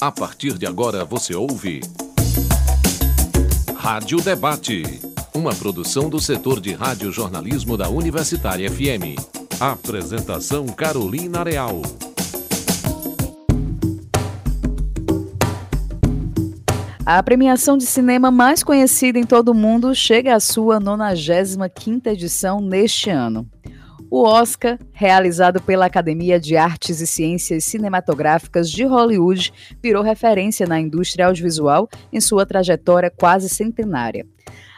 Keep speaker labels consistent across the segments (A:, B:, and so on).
A: A partir de agora você ouve. Rádio Debate. Uma produção do setor de rádio-jornalismo da Universitária FM. Apresentação Carolina Real.
B: A premiação de cinema mais conhecida em todo o mundo chega à sua 95ª edição neste ano. O Oscar, realizado pela Academia de Artes e Ciências Cinematográficas de Hollywood, virou referência na indústria audiovisual em sua trajetória quase centenária.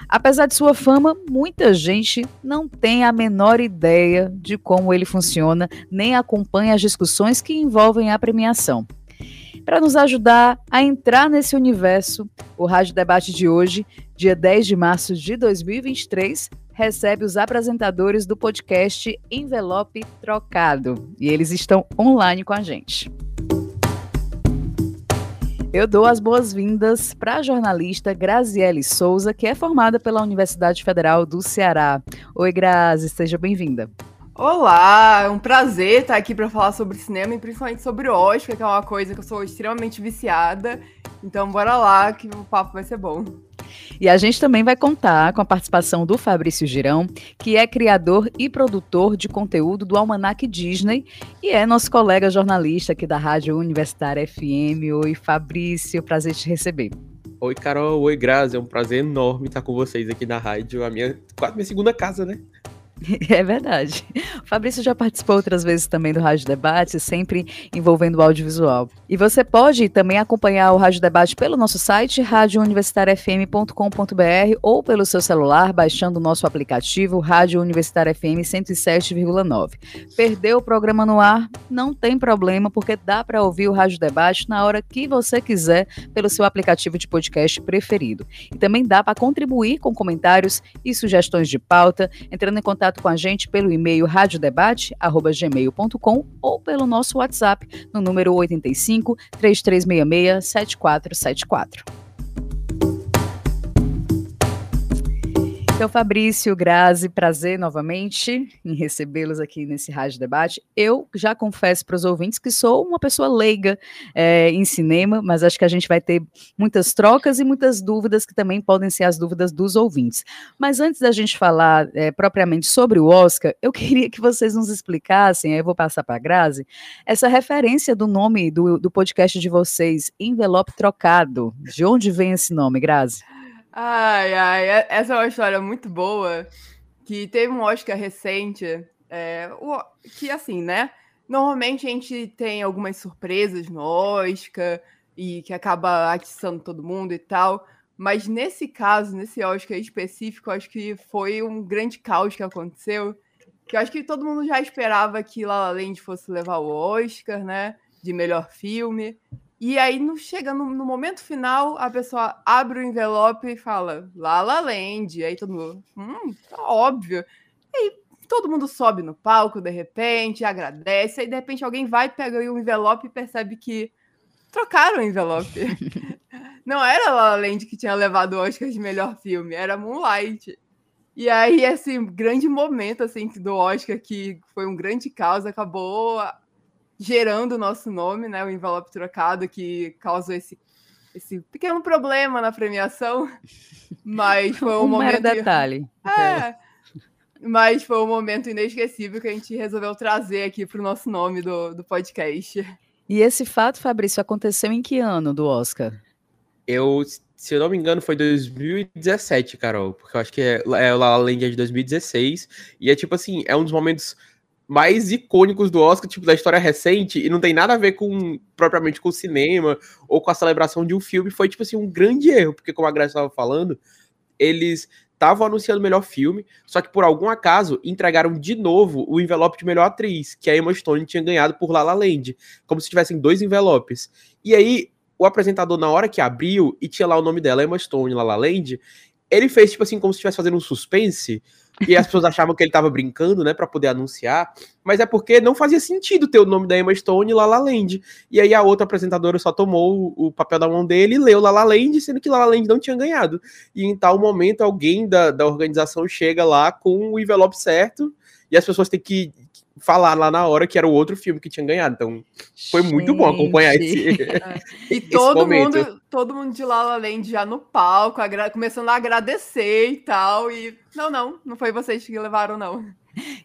B: Apesar de sua fama, muita gente não tem a menor ideia de como ele funciona, nem acompanha as discussões que envolvem a premiação. Para nos ajudar a entrar nesse universo, o Rádio Debate de hoje, dia 10 de março de 2023, recebe os apresentadores do podcast Envelope Trocado. E eles estão online com a gente. Eu dou as boas-vindas para a jornalista Graziele Souza, que é formada pela Universidade Federal do Ceará. Oi, Grazi, seja bem-vinda.
C: Olá, é um prazer estar aqui para falar sobre cinema e principalmente sobre Oscar, que é uma coisa que eu sou extremamente viciada. Então, bora lá que o papo vai ser bom.
B: E a gente também vai contar com a participação do Fabrício Girão, que é criador e produtor de conteúdo do Almanac Disney e é nosso colega jornalista aqui da Rádio Universitária FM. Oi, Fabrício, prazer te receber.
D: Oi, Carol. Oi, Grazi. É um prazer enorme estar com vocês aqui na rádio. A minha, quase minha segunda casa, né?
B: É verdade. O Fabrício já participou outras vezes também do Rádio Debate, sempre envolvendo o audiovisual. E você pode também acompanhar o Rádio Debate pelo nosso site, radiouniversitariafm.com.br ou pelo seu celular, baixando o nosso aplicativo Rádio Universitária FM 107,9. Perdeu o programa no ar? Não tem problema, porque dá para ouvir o Rádio Debate na hora que você quiser pelo seu aplicativo de podcast preferido. E também dá para contribuir com comentários e sugestões de pauta, entrando em contato contato com a gente pelo e-mail radiodebate@gmail.com ou pelo nosso WhatsApp no número 85 3366 7474. Então, Fabrício, Grazi, prazer novamente em recebê-los aqui nesse Rádio Debate. Eu já confesso para os ouvintes que sou uma pessoa leiga é, em cinema, mas acho que a gente vai ter muitas trocas e muitas dúvidas que também podem ser as dúvidas dos ouvintes. Mas antes da gente falar é, propriamente sobre o Oscar, eu queria que vocês nos explicassem, eu vou passar para a Grazi, essa referência do nome do, do podcast de vocês, Envelope Trocado. De onde vem esse nome, Grazi?
C: Ai, ai, essa é uma história muito boa. Que teve um Oscar recente, é, o, que assim, né? Normalmente a gente tem algumas surpresas no Oscar e que acaba atiçando todo mundo e tal. Mas nesse caso, nesse Oscar específico, acho que foi um grande caos que aconteceu. Que eu acho que todo mundo já esperava que La La Land fosse levar o Oscar, né? De melhor filme. E aí, no, chega no, no, momento final, a pessoa abre o envelope e fala La La Land. Aí todo mundo, hum, tá óbvio. E aí todo mundo sobe no palco, de repente, agradece. Aí, de repente, alguém vai, pega o envelope e percebe que trocaram o envelope. Não era La La Land que tinha levado o Oscar de melhor filme, era Moonlight. E aí, esse grande momento, assim, do Oscar, que foi um grande caos, acabou gerando o nosso nome, né? O envelope trocado que causou esse, esse pequeno problema na premiação. Mas foi um, um momento.
B: detalhe.
C: É. Mas foi um momento inesquecível que a gente resolveu trazer aqui para o nosso nome do, do podcast.
B: E esse fato, Fabrício, aconteceu em que ano do Oscar?
D: Eu, se eu não me engano, foi 2017, Carol, porque eu acho que é, é La La Land é de 2016, e é tipo assim, é um dos momentos mais icônicos do Oscar, tipo, da história recente, e não tem nada a ver com, propriamente, com o cinema, ou com a celebração de um filme, foi, tipo assim, um grande erro, porque, como a Graça estava falando, eles estavam anunciando o melhor filme, só que, por algum acaso, entregaram de novo o envelope de melhor atriz, que a Emma Stone tinha ganhado por La La Land, como se tivessem dois envelopes. E aí, o apresentador, na hora que abriu, e tinha lá o nome dela, Emma Stone, La La Land, ele fez, tipo assim, como se estivesse fazendo um suspense, e as pessoas achavam que ele tava brincando, né, para poder anunciar, mas é porque não fazia sentido ter o nome da Emma Stone La La Land. E aí a outra apresentadora só tomou o, papel da mão dele e leu La La Land, sendo que La Land não tinha ganhado. E em tal momento alguém da, da organização chega lá com o envelope certo e as pessoas têm que falar lá na hora que era o outro filme que tinha ganhado. Então, foi muito bom acompanhar esse.
C: É. E todo mundo, todo mundo de La La Land já no palco, começando a agradecer e tal. E não, não, não foi vocês que levaram, não.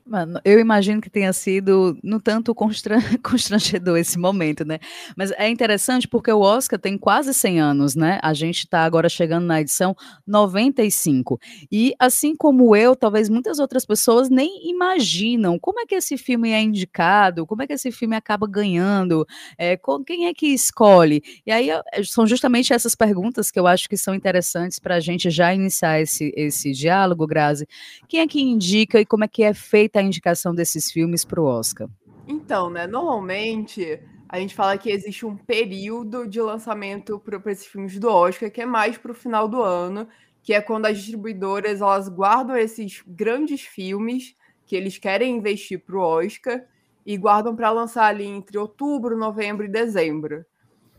B: Mano, eu imagino que tenha sido no tanto constran constrangedor esse momento, né? Mas é interessante porque o Oscar tem quase 100 anos, né? A gente está agora chegando na edição 95. E assim como eu, talvez muitas outras pessoas nem imaginam como é que esse filme é indicado, como é que esse filme acaba ganhando, é, com, quem é que escolhe. E aí são justamente essas perguntas que eu acho que são interessantes para a gente já iniciar esse, esse diálogo, Grazi. Quem é que indica e como é que é feita a indicação desses filmes para o Oscar?
C: Então, né, normalmente a gente fala que existe um período de lançamento para esses filmes do Oscar, que é mais para o final do ano, que é quando as distribuidoras elas guardam esses grandes filmes que eles querem investir para o Oscar e guardam para lançar ali entre outubro, novembro e dezembro.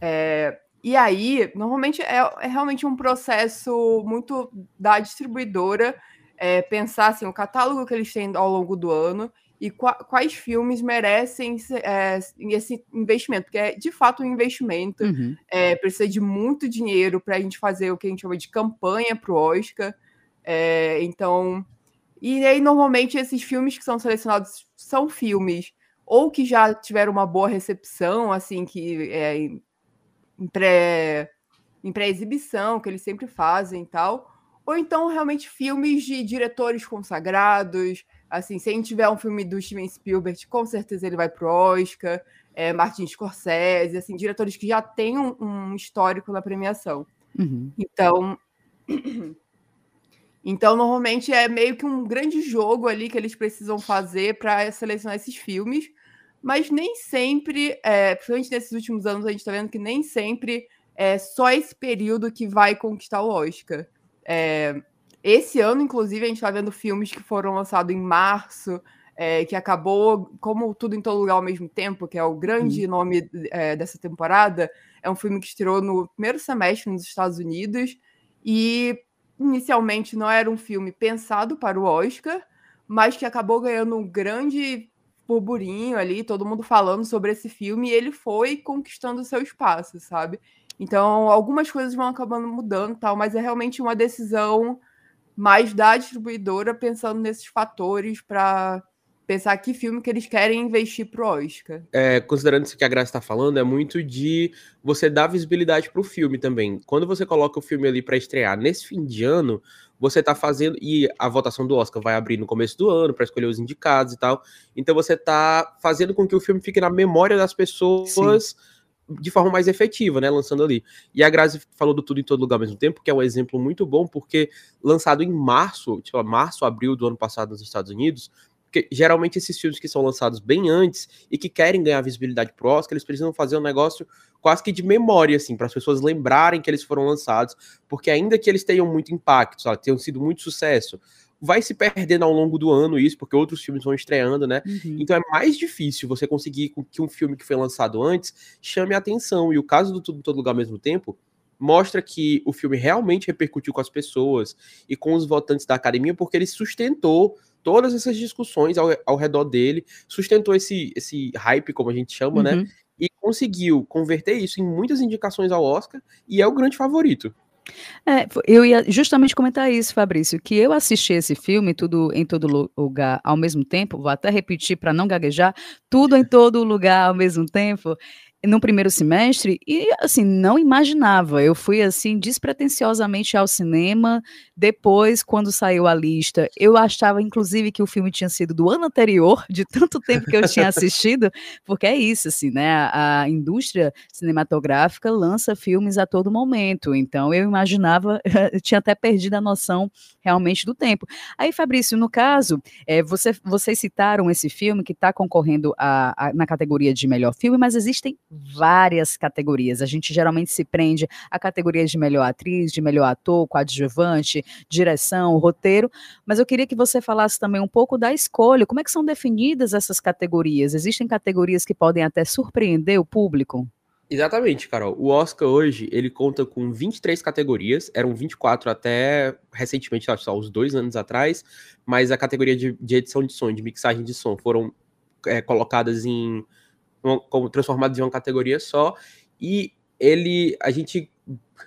C: É, e aí, normalmente é, é, realmente um processo muito da distribuidora é, pensar assim, o catálogo que eles têm ao longo do ano e qua quais filmes merecem é, esse investimento, porque é de fato um investimento, uhum. é, precisa de muito dinheiro para a gente fazer o que a gente chama de campanha para o Oscar. É, então, e aí normalmente esses filmes que são selecionados são filmes ou que já tiveram uma boa recepção, assim, que é em pré-exibição, pré que eles sempre fazem e tal, ou então realmente filmes de diretores consagrados. Assim, se a gente tiver um filme do Steven Spielberg, com certeza ele vai pro Oscar. É, Martin Scorsese, assim, diretores que já têm um, um histórico na premiação. Uhum. Então, então normalmente é meio que um grande jogo ali que eles precisam fazer para selecionar esses filmes, mas nem sempre, é, principalmente nesses últimos anos, a gente está vendo que nem sempre é só esse período que vai conquistar o Oscar. É, esse ano, inclusive, a gente está vendo filmes que foram lançados em março, é, que acabou como Tudo em Todo Lugar ao mesmo tempo, que é o grande uhum. nome é, dessa temporada. É um filme que estreou no primeiro semestre nos Estados Unidos e inicialmente não era um filme pensado para o Oscar, mas que acabou ganhando um grande burburinho ali, todo mundo falando sobre esse filme, e ele foi conquistando seu espaço, sabe? Então, algumas coisas vão acabando mudando, tal, mas é realmente uma decisão mais da distribuidora pensando nesses fatores para pensar que filme que eles querem investir pro Oscar.
D: É, considerando isso que a Graça está falando, é muito de você dar visibilidade para o filme também. Quando você coloca o filme ali para estrear nesse fim de ano, você está fazendo e a votação do Oscar vai abrir no começo do ano para escolher os indicados e tal. Então você está fazendo com que o filme fique na memória das pessoas. Sim de forma mais efetiva, né, lançando ali. E a Grazi falou do tudo em todo lugar ao mesmo tempo, que é um exemplo muito bom, porque lançado em março, tipo, março, abril do ano passado nos Estados Unidos, porque geralmente esses filmes que são lançados bem antes e que querem ganhar visibilidade pro Oscar, eles precisam fazer um negócio quase que de memória, assim, para as pessoas lembrarem que eles foram lançados, porque ainda que eles tenham muito impacto, sabe, tenham sido muito sucesso, vai se perdendo ao longo do ano isso, porque outros filmes vão estreando, né? Uhum. Então é mais difícil você conseguir que um filme que foi lançado antes chame a atenção. E o caso do Tudo em Todo Lugar ao mesmo tempo mostra que o filme realmente repercutiu com as pessoas e com os votantes da academia, porque ele sustentou todas essas discussões ao, ao redor dele, sustentou esse, esse hype, como a gente chama, né? uhum. né? E conseguiu converter isso em muitas indicações ao Oscar e é o grande favorito.
B: É, eu ia justamente comentar isso, Fabrício, que eu assisti esse filme tudo em todo lugar ao mesmo tempo, vou até repetir para não gaguejar, tudo em todo lugar ao mesmo tempo no primeiro semestre e assim não imaginava. Eu fui assim despretensiosamente ao cinema. Depois, quando saiu a lista, eu achava inclusive que o filme tinha sido do ano anterior, de tanto tempo que eu tinha assistido, porque é isso assim, né? A, indústria cinematográfica lança filmes a todo momento. Então eu imaginava, eu tinha até perdido a noção realmente do tempo. Aí, Fabrício, no caso, é, você, vocês citaram esse filme que está concorrendo a, a, na categoria de melhor filme, mas existem várias categorias. A gente geralmente se prende a categorias de melhor atriz, de melhor ator, coadjuvante, direção, roteiro, mas eu queria que você falasse também um pouco da escolha. Como é que são definidas essas categorias? Existem categorias que podem até surpreender o público?
D: Exatamente, Carol. O Oscar hoje, ele conta com 23 categorias, eram 24 até recentemente, só uns dois anos atrás, mas a categoria de, de edição de som, de mixagem de som, foram é, colocadas em como transformadas em uma categoria só e ele a gente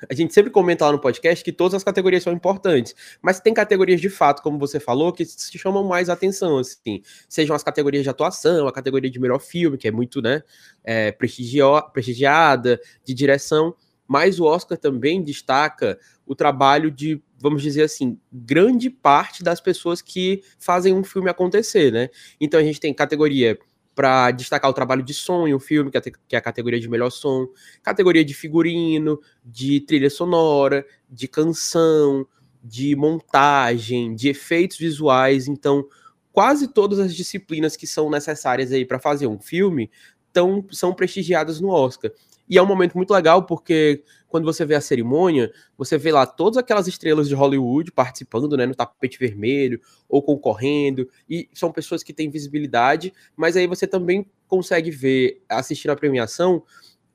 D: a gente sempre comenta lá no podcast que todas as categorias são importantes, mas tem categorias de fato, como você falou, que se chamam mais atenção, assim, sejam as categorias de atuação, a categoria de melhor filme, que é muito, né, é, prestigiada, de direção, mas o Oscar também destaca o trabalho de, vamos dizer assim, grande parte das pessoas que fazem um filme acontecer, né? Então a gente tem categoria para destacar o trabalho de som em um filme, que é a categoria de melhor som, categoria de figurino, de trilha sonora, de canção, de montagem, de efeitos visuais. Então, quase todas as disciplinas que são necessárias aí para fazer um filme tão, são prestigiadas no Oscar. E é um momento muito legal porque quando você vê a cerimônia, você vê lá todas aquelas estrelas de Hollywood participando, né, no tapete vermelho ou concorrendo, e são pessoas que têm visibilidade, mas aí você também consegue ver, assistir a premiação,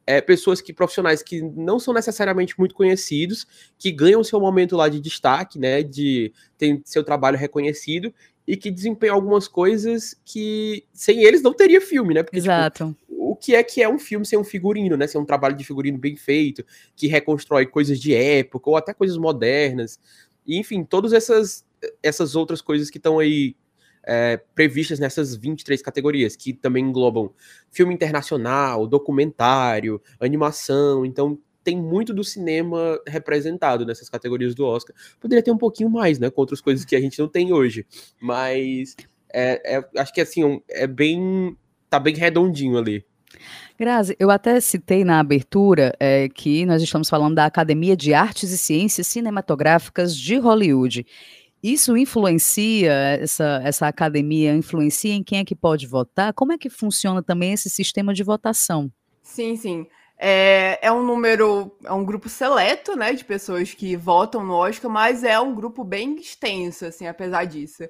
D: é, pessoas que profissionais que não são necessariamente muito conhecidos, que ganham seu momento lá de destaque, né, de ter seu trabalho reconhecido e que desempenham algumas coisas que sem eles não teria filme, né?
B: Porque, tipo, Exato.
D: Tipo, o que é que é um filme sem um figurino, né? Sem um trabalho de figurino bem feito, que reconstrói coisas de época ou até coisas modernas. E, enfim, todas essas, essas outras coisas que estão aí é, previstas nessas 23 categorias, que também englobam filme internacional, documentário, animação. Então, tem muito do cinema representado nessas categorias do Oscar. Poderia ter um pouquinho mais, né? Com outras coisas que a gente não tem hoje. Mas é, é, acho que assim, é bem. tá bem redondinho ali.
B: Grazi, eu até citei na abertura é, que nós estamos falando da Academia de Artes e Ciências Cinematográficas de Hollywood. Isso influencia, essa, essa academia influencia em quem é que pode votar? Como é que funciona também esse sistema de votação?
C: Sim, sim. É, é um número, é um grupo seleto, né, de pessoas que votam no Oscar, mas é um grupo bem extenso, assim, apesar disso.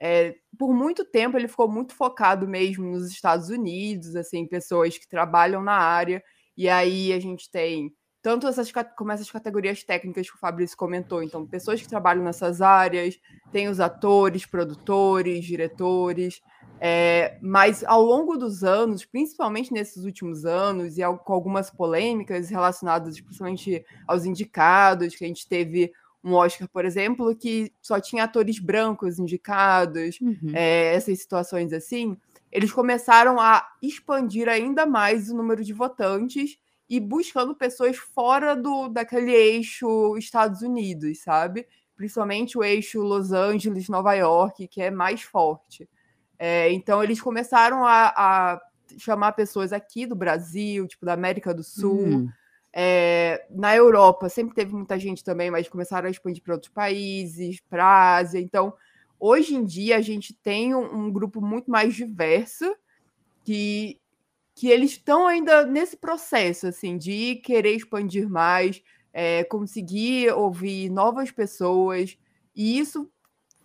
C: É, por muito tempo ele ficou muito focado mesmo nos Estados Unidos, assim, pessoas que trabalham na área, e aí a gente tem tanto essas como essas categorias técnicas que o Fabrício comentou, então pessoas que trabalham nessas áreas, tem os atores, produtores, diretores, é, mas ao longo dos anos, principalmente nesses últimos anos, e com algumas polêmicas relacionadas principalmente aos indicados, que a gente teve um Oscar, por exemplo, que só tinha atores brancos indicados, uhum. é, essas situações assim, eles começaram a expandir ainda mais o número de votantes e buscando pessoas fora do daquele eixo Estados Unidos, sabe? Principalmente o eixo Los Angeles, Nova York, que é mais forte. É, então eles começaram a, a, chamar pessoas aqui do Brasil, tipo da América do Sul. Uhum é, na Europa sempre teve muita gente também, mas começaram a expandir para outros países, para a Ásia. Então, hoje em dia, a gente tem um, um grupo muito mais diverso que, que eles estão ainda nesse processo assim de querer expandir mais, é, conseguir ouvir novas pessoas, e isso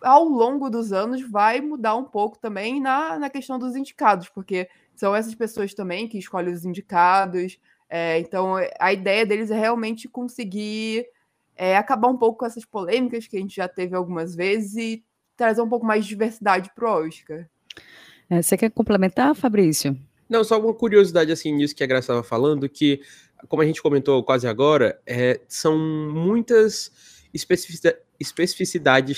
C: ao longo dos anos vai mudar um pouco também na, na questão dos indicados, porque são essas pessoas também que escolhem os indicados, é, então, a ideia deles é realmente conseguir é, acabar um pouco com essas polêmicas que a gente já teve algumas vezes e trazer um pouco mais de diversidade para o Oscar.
B: É, você quer complementar, Fabrício?
D: Não, só uma curiosidade assim nisso que a Graça estava falando, que, como a gente comentou quase agora, é, são muitas especificidades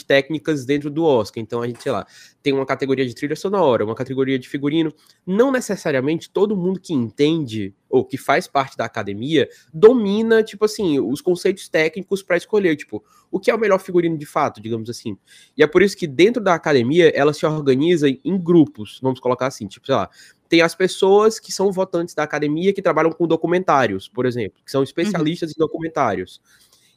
D: técnicas dentro do Oscar. Então a gente, sei lá, tem uma categoria de trilha sonora, uma categoria de figurino. Não necessariamente todo mundo que entende ou que faz parte da academia domina, tipo assim, os conceitos técnicos para escolher, tipo, o que é o melhor figurino de fato, digamos assim. E é por isso que dentro da academia ela se organiza em grupos, vamos colocar assim, tipo, sei lá, tem as pessoas que são votantes da academia que trabalham com documentários, por exemplo, que são especialistas uhum. em documentários.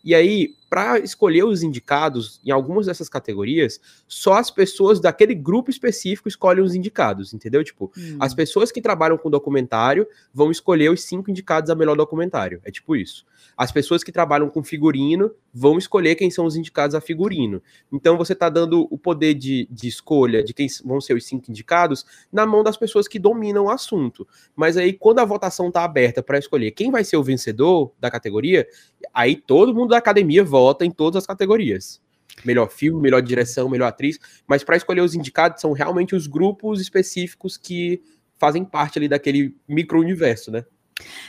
D: E aí, para escolher os indicados em algumas dessas categorias, só as pessoas daquele grupo específico escolhem os indicados, entendeu? Tipo, hum. as pessoas que trabalham com documentário vão escolher os cinco indicados a melhor documentário. É tipo isso. As pessoas que trabalham com figurino vão escolher quem são os indicados a figurino. Então você está dando o poder de, de escolha de quem vão ser os cinco indicados na mão das pessoas que dominam o assunto. Mas aí, quando a votação está aberta para escolher quem vai ser o vencedor da categoria, aí todo mundo da academia vota em todas as categorias. Melhor filme, melhor direção, melhor atriz, mas para escolher os indicados são realmente os grupos específicos que fazem parte ali daquele micro-universo, né?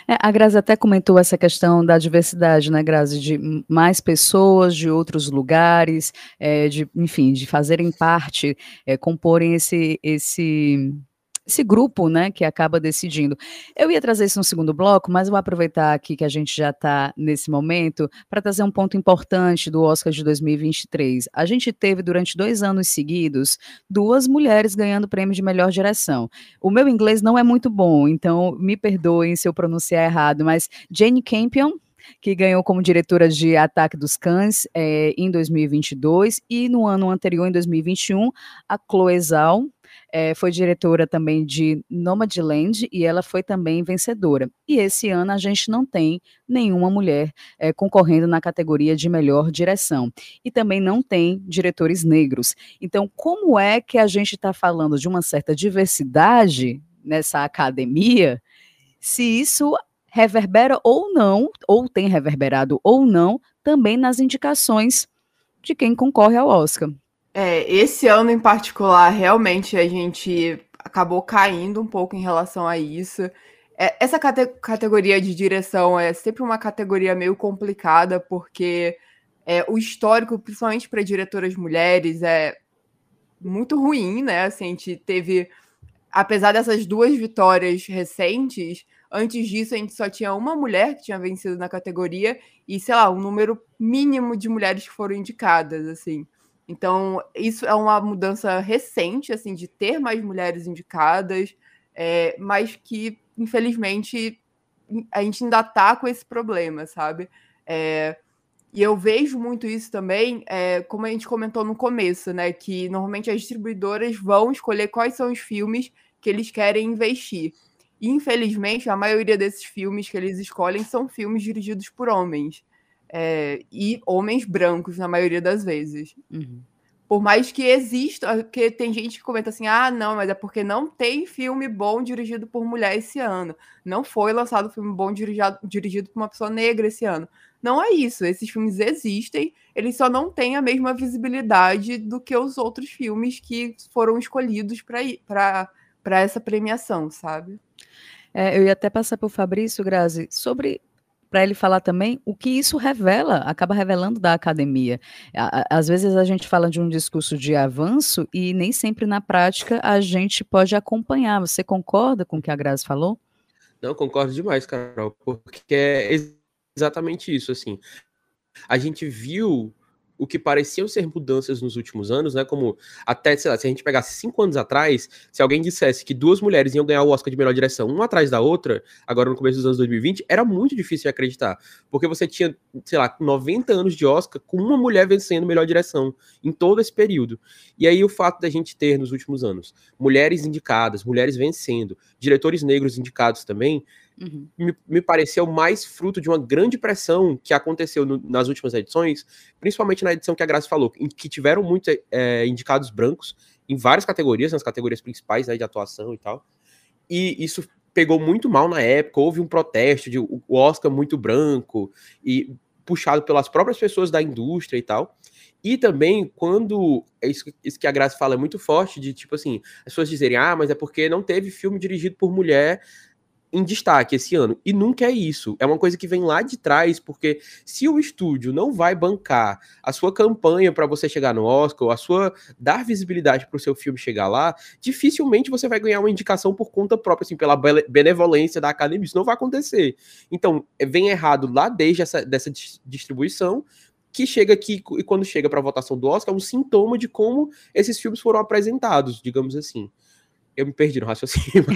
B: É, a Grazi até comentou essa questão da diversidade, né, Grazi, de mais pessoas de outros lugares, é, de, enfim, de fazerem parte, é, comporem esse, esse esse grupo, né, que acaba decidindo. Eu ia trazer isso no segundo bloco, mas vou aproveitar aqui que a gente já está nesse momento para trazer um ponto importante do Oscar de 2023. A gente teve durante dois anos seguidos duas mulheres ganhando prêmio de melhor direção. O meu inglês não é muito bom, então me perdoem se eu pronunciar errado, mas Jane Campion que ganhou como diretora de Ataque dos Cães é, em 2022, e no ano anterior, em 2021, a Chloe Zhao, é, foi diretora também de Nomadland e ela foi também vencedora. E esse ano a gente não tem nenhuma mulher é, concorrendo na categoria de melhor direção. E também não tem diretores negros. Então, como é que a gente está falando de uma certa diversidade nessa academia, se isso reverbera ou não, ou tem reverberado ou não, também nas indicações de quem concorre ao Oscar?
C: É, esse ano em particular, realmente a gente acabou caindo um pouco em relação a isso. É, essa cate categoria de direção é sempre uma categoria meio complicada, porque é, o histórico, principalmente para diretoras mulheres, é muito ruim, né? Assim, a gente teve, apesar dessas duas vitórias recentes, antes disso a gente só tinha uma mulher que tinha vencido na categoria e, sei lá, um número mínimo de mulheres que foram indicadas, assim. Então, isso é uma mudança recente, assim, de ter mais mulheres indicadas, é, mas que, infelizmente, a gente ainda tá com esse problema, sabe? É, e eu vejo muito isso também, é, como a gente comentou no começo, né? Que normalmente as distribuidoras vão escolher quais são os filmes que eles querem investir. E, infelizmente, a maioria desses filmes que eles escolhem são filmes dirigidos por homens. É, e homens brancos, na maioria das vezes. Uhum. Por mais que exista, porque tem gente que comenta assim: ah, não, mas é porque não tem filme bom dirigido por mulher esse ano. Não foi lançado filme bom dirigido, dirigido por uma pessoa negra esse ano. Não é isso. Esses filmes existem, eles só não têm a mesma visibilidade do que os outros filmes que foram escolhidos para essa premiação, sabe?
B: É, eu ia até passar para o Fabrício, Grazi, sobre para ele falar também o que isso revela, acaba revelando da academia. Às vezes a gente fala de um discurso de avanço e nem sempre na prática a gente pode acompanhar. Você concorda com o que a Grazi falou?
D: Não, concordo demais, Carol, porque é exatamente isso, assim. A gente viu o que pareciam ser mudanças nos últimos anos, né? Como até, sei lá, se a gente pegasse cinco anos atrás, se alguém dissesse que duas mulheres iam ganhar o Oscar de melhor direção, uma atrás da outra, agora no começo dos anos 2020, era muito difícil de acreditar. Porque você tinha, sei lá, 90 anos de Oscar com uma mulher vencendo melhor direção em todo esse período. E aí o fato da gente ter nos últimos anos mulheres indicadas, mulheres vencendo, diretores negros indicados também, Uhum. Me, me, pareceu mais fruto de uma grande pressão que aconteceu no, nas últimas edições, principalmente na edição que a Graça falou, em que tiveram muitos é, indicados brancos em várias categorias, nas categorias principais né, de atuação e tal. E isso pegou muito mal na época, houve um protesto de o Oscar muito branco e puxado pelas próprias pessoas da indústria e tal. E também, quando. É isso, isso que a Graça fala é muito forte, de tipo assim, as pessoas dizerem, ah, mas é porque não teve filme dirigido por mulher em destaque esse ano. E nunca é isso. É uma coisa que vem lá de trás, porque se o estúdio não vai bancar a sua campanha para você chegar no Oscar, a sua dar visibilidade para o seu filme chegar lá, dificilmente você vai ganhar uma indicação por conta própria, assim, pela benevolência da academia. Isso não vai acontecer. Então, é, vem errado lá desde essa dessa distribuição, que chega aqui e quando chega para a votação do Oscar é um sintoma de como esses filmes foram apresentados, digamos assim. Eu me perdi no raciocínio.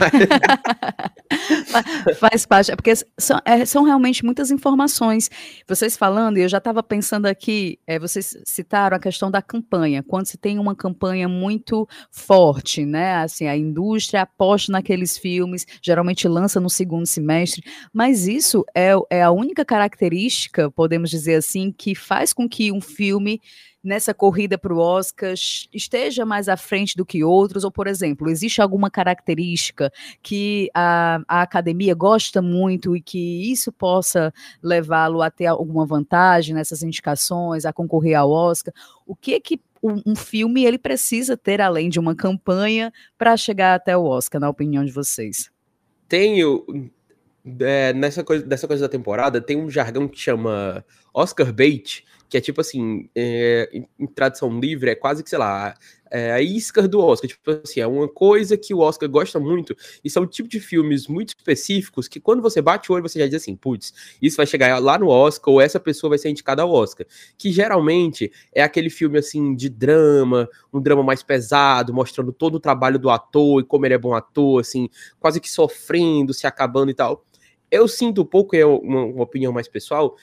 B: Mas... Faz parte, é porque são, é, são, realmente muitas informações. Vocês falando, e eu já estava pensando aqui, é, vocês citaram a questão da campanha. Quando se tem uma campanha muito forte, né? Assim, a indústria aposta naqueles filmes, geralmente lança no segundo semestre, mas isso é, é a única característica, podemos dizer assim, que faz com que um filme nessa corrida para o Oscar esteja mais à frente do que outros? Ou, por exemplo, existe alguma característica que a, a academia gosta muito e que isso possa levá-lo a ter alguma vantagem nessas indicações, a concorrer ao Oscar? O que que um, um filme ele precisa ter além de uma campanha para chegar até o Oscar, na opinião de vocês?
D: Tenho é, nessa coisa dessa coisa da temporada tem um jargão que chama Oscar bait, que é tipo assim, é, em, tradução livre, é quase que, sei lá, é a isca do Oscar. Tipo assim, é uma coisa que o Oscar gosta muito, e são um tipo de filmes muito específicos que quando você bate o olho, você já diz assim, putz, isso vai chegar lá no Oscar, ou essa pessoa vai ser indicada ao Oscar. Que geralmente é aquele filme assim de drama, um drama mais pesado, mostrando todo o trabalho do ator e como ele é bom ator, assim, quase que sofrendo, se acabando e tal. Eu sinto um pouco, é uma, uma opinião mais pessoal,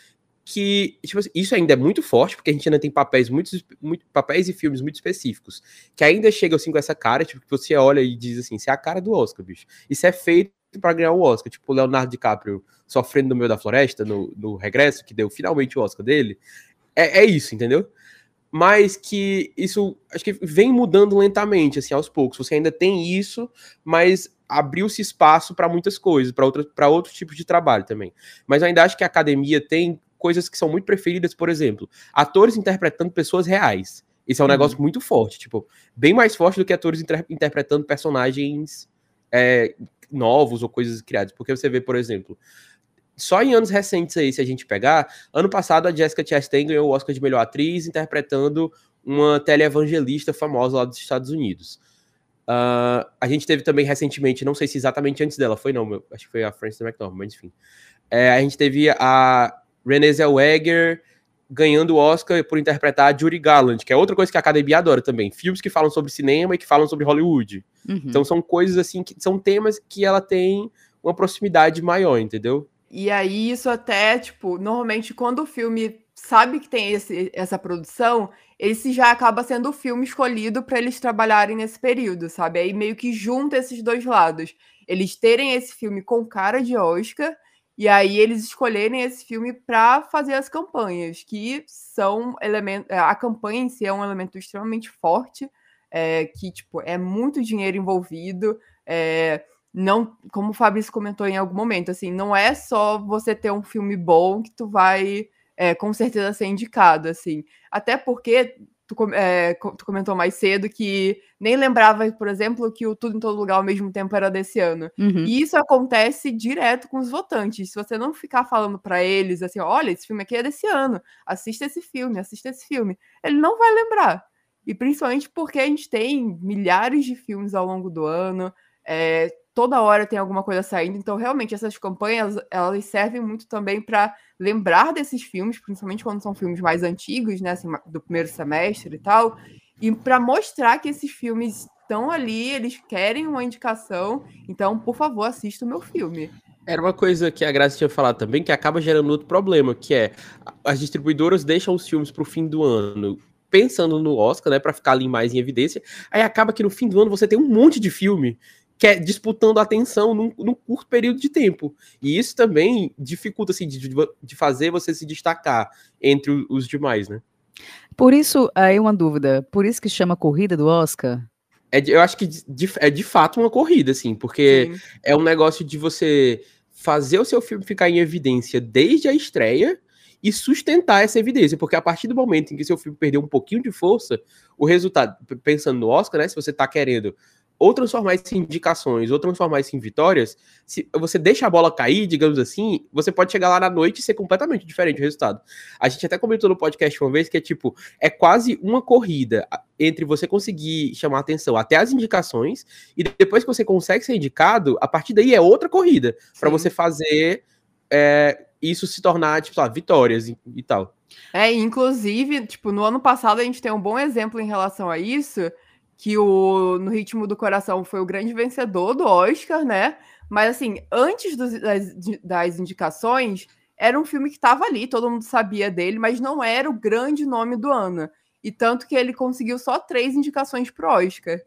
D: que tipo assim, isso ainda é muito forte, porque a gente ainda tem papéis muito, muito, papéis e filmes muito específicos, que ainda chegam assim com essa cara, tipo, que você olha e diz assim, isso é a cara do Oscar, bicho. Isso é feito para ganhar o Oscar, tipo o Leonardo DiCaprio sofrendo no meio da floresta, no, no regresso, que deu finalmente o Oscar dele. É, é isso, entendeu? Mas que isso acho que vem mudando lentamente, assim, aos poucos. Você ainda tem isso, mas abriu-se espaço para muitas coisas, para outros tipos de trabalho também. Mas eu ainda acho que a academia tem coisas que são muito preferidas, por exemplo, atores interpretando pessoas reais. Isso é um uhum. negócio muito forte, tipo, bem mais forte do que atores inter interpretando personagens é, novos ou coisas criadas. Porque você vê, por exemplo, só em anos recentes aí, se a gente pegar, ano passado a Jessica Chastain ganhou o Oscar de melhor atriz interpretando uma televangelista famosa lá dos Estados Unidos. Uh, a gente teve também recentemente, não sei se exatamente antes dela foi, não, acho que foi a Frances McDormand, mas enfim. É, a gente teve a Renée Zellweger ganhando o Oscar por interpretar a Judy Garland, que é outra coisa que a academia adora também. Filmes que falam sobre cinema e que falam sobre Hollywood. Uhum. Então são coisas assim que são temas que ela tem uma proximidade maior, entendeu?
C: E aí isso até, tipo, normalmente quando o filme sabe que tem esse, essa produção, esse já acaba sendo o filme escolhido para eles trabalharem nesse período, sabe? Aí meio que junta esses dois lados. Eles terem esse filme com cara de Oscar e aí eles escolherem esse filme para fazer as campanhas, que são elementos. A campanha em si é um elemento extremamente forte, é, que tipo é muito dinheiro envolvido. É, não, como o Fabrício comentou em algum momento, assim, não é só você ter um filme bom que tu vai é, com certeza ser indicado, assim. Até porque tu, é, tu, comentou mais cedo que nem lembrava, por exemplo, que o Tudo em Todo Lugar ao mesmo tempo era desse ano. Uhum. E isso acontece direto com os votantes. Se você não ficar falando para eles assim, olha, esse filme aqui é desse ano, assista esse filme, assista esse filme, ele não vai lembrar. E principalmente porque a gente tem milhares de filmes ao longo do ano, é, toda hora tem alguma coisa saindo, então realmente essas campanhas elas servem muito também para lembrar desses filmes, principalmente quando são filmes mais antigos, né, assim, do primeiro semestre e tal, e para mostrar que esses filmes estão ali, eles querem uma indicação, então por favor assista o meu filme.
D: Era uma coisa que a Graça tinha falado também, que acaba gerando outro problema, que é as distribuidoras deixam os filmes para o fim do ano pensando no Oscar, né, para ficar ali mais em evidência. Aí acaba que no fim do ano você tem um monte de filme que é disputando atenção num, num, curto período de tempo. E isso também dificulta assim, de, de fazer você se destacar entre os demais, né?
B: Por isso, aí uma dúvida, por isso que chama corrida do Oscar?
D: É, eu acho que de, é de fato uma corrida, assim, porque Sim. é um negócio de você fazer o seu filme ficar em evidência desde a estreia e sustentar essa evidência, porque a partir do momento em que seu filme perder um pouquinho de força, o resultado, pensando no Oscar, né, se você tá querendo ou transformar isso em indicações, ou transformar isso em vitórias, se você deixa a bola cair, digamos assim, você pode chegar lá na noite e ser completamente diferente o resultado. A gente até comentou no podcast uma vez que é tipo, é quase uma corrida entre você conseguir chamar atenção até as indicações, e depois que você consegue ser indicado, a partir daí é outra corrida, para você fazer é, isso se tornar, tipo, lá, vitórias e, e tal.
C: É, inclusive, tipo, no ano passado a gente tem um bom exemplo em relação a isso, que o No Ritmo do Coração foi o grande vencedor do Oscar, né? Mas assim, antes dos, das, das indicações, era um filme que estava ali, todo mundo sabia dele, mas não era o grande nome do ano. E tanto que ele conseguiu só três indicações para o Oscar.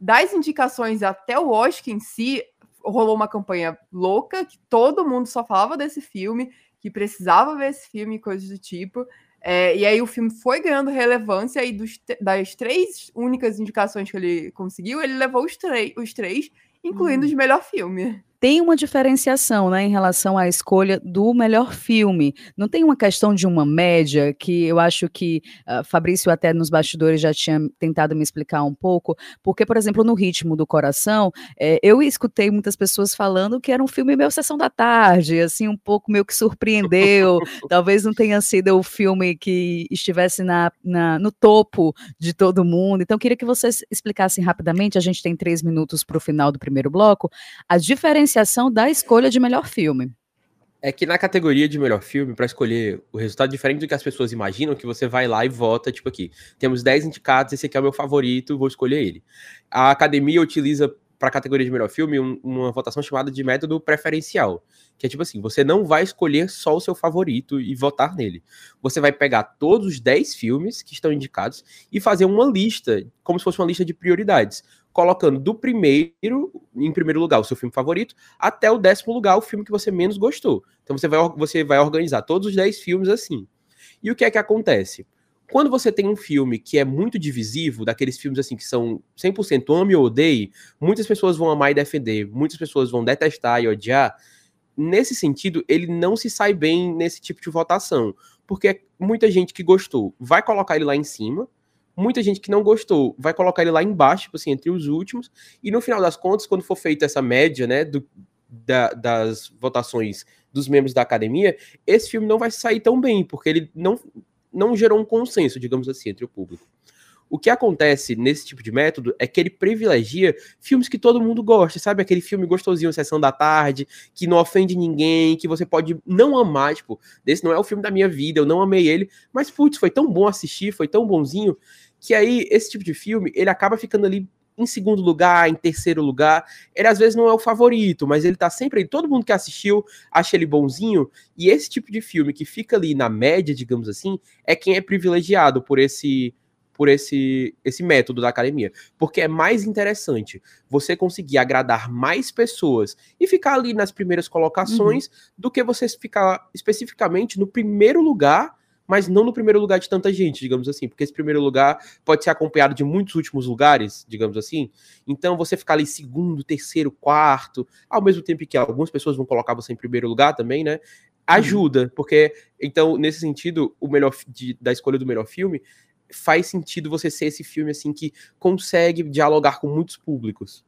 C: Das indicações até o Oscar em si, rolou uma campanha louca, que todo mundo só falava desse filme, que precisava ver esse filme e coisas do tipo. É, e aí o filme foi ganhando relevância e dos, das três únicas indicações que ele conseguiu, ele levou os, os três, incluindo hum. de melhor filme.
B: Tem uma diferenciação né, em relação à escolha do melhor filme. Não tem uma questão de uma média, que eu acho que uh, Fabrício até nos bastidores já tinha tentado me explicar um pouco, porque, por exemplo, no Ritmo do Coração, é, eu escutei muitas pessoas falando que era um filme meio Sessão da Tarde, assim, um pouco meio que surpreendeu, talvez não tenha sido o filme que estivesse na, na, no topo de todo mundo. Então, queria que vocês explicassem rapidamente, a gente tem três minutos para o final do primeiro bloco, a diferença diferenciação da escolha de melhor filme.
D: É que na categoria de melhor filme, para escolher o resultado diferente do que as pessoas imaginam, que você vai lá e vota, tipo aqui, temos 10 indicados, esse aqui é o meu favorito, vou escolher ele. A academia utiliza para a categoria de melhor filme um, uma votação chamada de método preferencial, que é tipo assim, você não vai escolher só o seu favorito e votar nele. Você vai pegar todos os 10 filmes que estão indicados e fazer uma lista, como se fosse uma lista de prioridades colocando do primeiro, em primeiro lugar, o seu filme favorito, até o décimo lugar, o filme que você menos gostou. Então você vai, você vai organizar todos os dez filmes assim. E o que é que acontece? Quando você tem um filme que é muito divisivo, daqueles filmes assim que são 100% ame ou odeie, muitas pessoas vão amar e defender, muitas pessoas vão detestar e odiar. Nesse sentido, ele não se sai bem nesse tipo de votação, porque muita gente que gostou vai colocar ele lá em cima, muita gente que não gostou vai colocar ele lá embaixo, tipo assim, entre os últimos, e no final das contas, quando for feita essa média, né, do, da, das votações dos membros da academia, esse filme não vai sair tão bem, porque ele não, não gerou um consenso, digamos assim, entre o público. O que acontece nesse tipo de método é que ele privilegia filmes que todo mundo gosta, sabe? Aquele filme gostosinho, Sessão da Tarde, que não ofende ninguém, que você pode não amar, tipo, desse não é o filme da minha vida, eu não amei ele, mas putz, foi tão bom assistir, foi tão bonzinho, que aí esse tipo de filme, ele acaba ficando ali em segundo lugar, em terceiro lugar. Ele às vezes não é o favorito, mas ele tá sempre aí. Todo mundo que assistiu acha ele bonzinho. E esse tipo de filme que fica ali na média, digamos assim, é quem é privilegiado por esse por esse esse método da academia, porque é mais interessante você conseguir agradar mais pessoas e ficar ali nas primeiras colocações uhum. do que você ficar especificamente no primeiro lugar mas não no primeiro lugar de tanta gente, digamos assim, porque esse primeiro lugar pode ser acompanhado de muitos últimos lugares, digamos assim. Então você ficar ali segundo, terceiro, quarto, ao mesmo tempo que algumas pessoas vão colocar você em primeiro lugar também, né? Ajuda, porque então nesse sentido, o melhor de, da escolha do melhor filme faz sentido você ser esse filme assim que consegue dialogar com muitos públicos.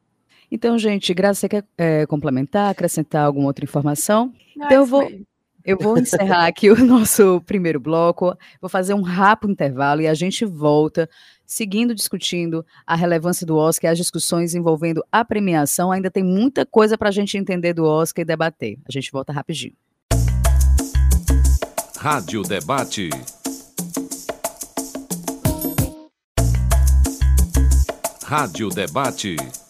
B: Então, gente, Graça, você quer é, complementar, acrescentar alguma outra informação? Não, então eu vou. Foi. Eu vou encerrar aqui o nosso primeiro bloco, vou fazer um rápido intervalo e a gente volta seguindo discutindo a relevância do Oscar as discussões envolvendo a premiação. Ainda tem muita coisa para a gente entender do Oscar e debater. A gente volta rapidinho.
A: Rádio Debate. Rádio Debate.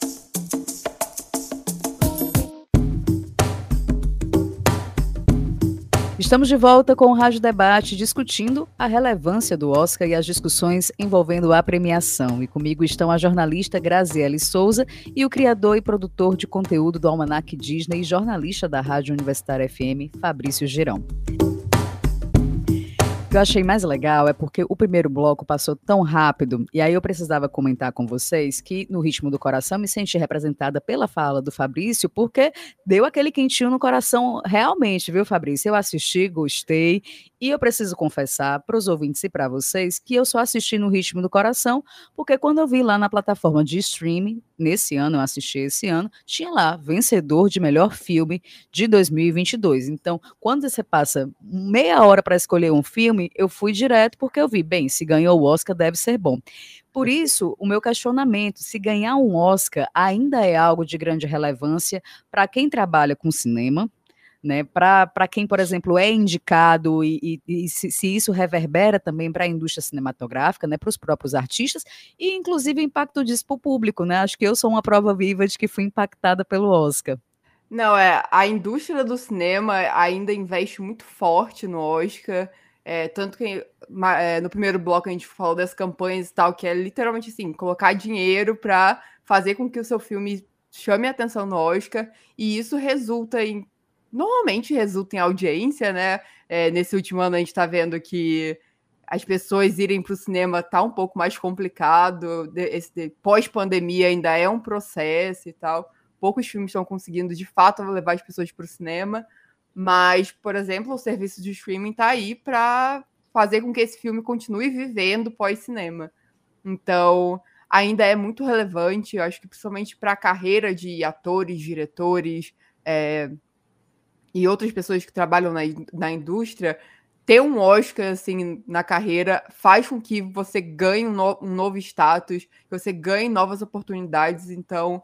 B: Estamos de volta com o Rádio Debate, discutindo a relevância do Oscar e as discussões envolvendo a premiação. E comigo estão a jornalista Graziele Souza e o criador e produtor de conteúdo do Almanac Disney e jornalista da Rádio Universitária FM, Fabrício Girão que eu achei mais legal é porque o primeiro bloco passou tão rápido, e aí eu precisava comentar com vocês que no ritmo do coração me senti representada pela fala do Fabrício, porque deu aquele quentinho no coração realmente, viu, Fabrício? Eu assisti, gostei, e eu preciso confessar para os ouvintes e para vocês que eu só assisti no ritmo do coração, porque quando eu vi lá na plataforma de streaming, nesse ano, eu assisti esse ano, tinha lá vencedor de melhor filme de 2022. Então, quando você passa meia hora para escolher um filme, eu fui direto porque eu vi, bem, se ganhou o Oscar, deve ser bom. Por isso, o meu questionamento: se ganhar um Oscar ainda é algo de grande relevância para quem trabalha com cinema, né? Para quem, por exemplo, é indicado e, e, e se, se, isso reverbera também para a indústria cinematográfica, né? Para os próprios artistas e, inclusive, o impacto disso para o público, né? Acho que eu sou uma prova viva de que fui impactada pelo Oscar.
C: Não, é, a indústria do cinema ainda investe muito forte no Oscar. É, tanto que é, no primeiro bloco a gente falou das campanhas e tal, que é literalmente assim, colocar dinheiro para fazer com que o seu filme chame a atenção no Oscar, e isso resulta em normalmente resulta em audiência, né? É, nesse último ano a gente está vendo que as pessoas irem para o cinema tá um pouco mais complicado. Pós-pandemia ainda é um processo e tal. poucos filmes estão conseguindo de fato levar as pessoas para o cinema. Mas, por exemplo, o serviço de streaming está aí para fazer com que esse filme continue vivendo pós-cinema. Então, ainda é muito relevante, eu acho que principalmente para a carreira de atores, diretores é, e outras pessoas que trabalham na, na indústria, ter um Oscar assim na carreira faz com que você ganhe um, no, um novo status, que você ganhe novas oportunidades. Então,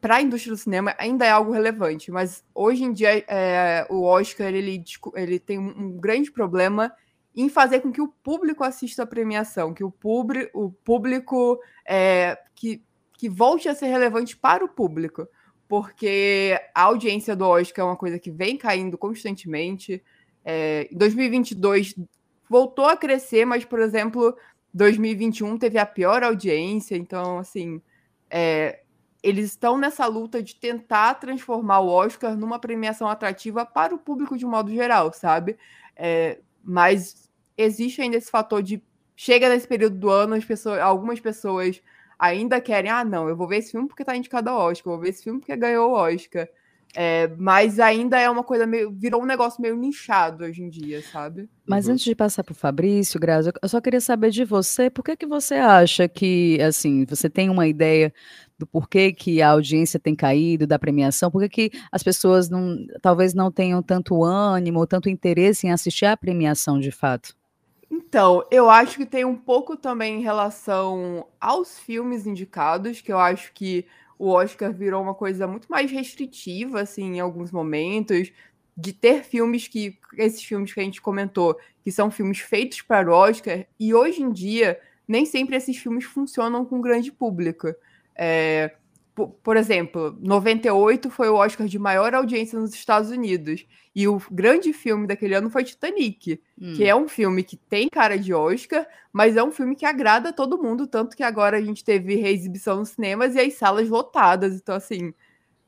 C: para a indústria do cinema ainda é algo relevante, mas hoje em dia é, o Oscar ele, ele tem um grande problema em fazer com que o público assista a premiação, que o, publi, o público é, que, que volte a ser relevante para o público, porque a audiência do Oscar é uma coisa que vem caindo constantemente. É, em 2022 voltou a crescer, mas, por exemplo, 2021 teve a pior audiência, então, assim, é, eles estão nessa luta de tentar transformar o Oscar numa premiação atrativa para o público de um modo geral, sabe? É, mas existe ainda esse fator de chega nesse período do ano, as pessoas, algumas pessoas ainda querem, ah, não, eu vou ver esse filme porque está indicado ao Oscar, eu vou ver esse filme porque ganhou o Oscar. É, mas ainda é uma coisa meio. virou um negócio meio nichado hoje em dia, sabe?
B: Mas uhum. antes de passar para o Fabrício, Grazi, eu só queria saber de você, por que, que você acha que, assim, você tem uma ideia do porquê que a audiência tem caído da premiação, por que, que as pessoas não, talvez não tenham tanto ânimo ou tanto interesse em assistir à premiação de fato?
C: Então, eu acho que tem um pouco também em relação aos filmes indicados, que eu acho que o Oscar virou uma coisa muito mais restritiva, assim, em alguns momentos, de ter filmes que, esses filmes que a gente comentou, que são filmes feitos para o Oscar, e hoje em dia, nem sempre esses filmes funcionam com grande público. É, por, por exemplo, 98 foi o Oscar de maior audiência nos Estados Unidos. E o grande filme daquele ano foi Titanic, hum. que é um filme que tem cara de Oscar, mas é um filme que agrada todo mundo, tanto que agora a gente teve reexibição nos cinemas e as salas lotadas. Então, assim,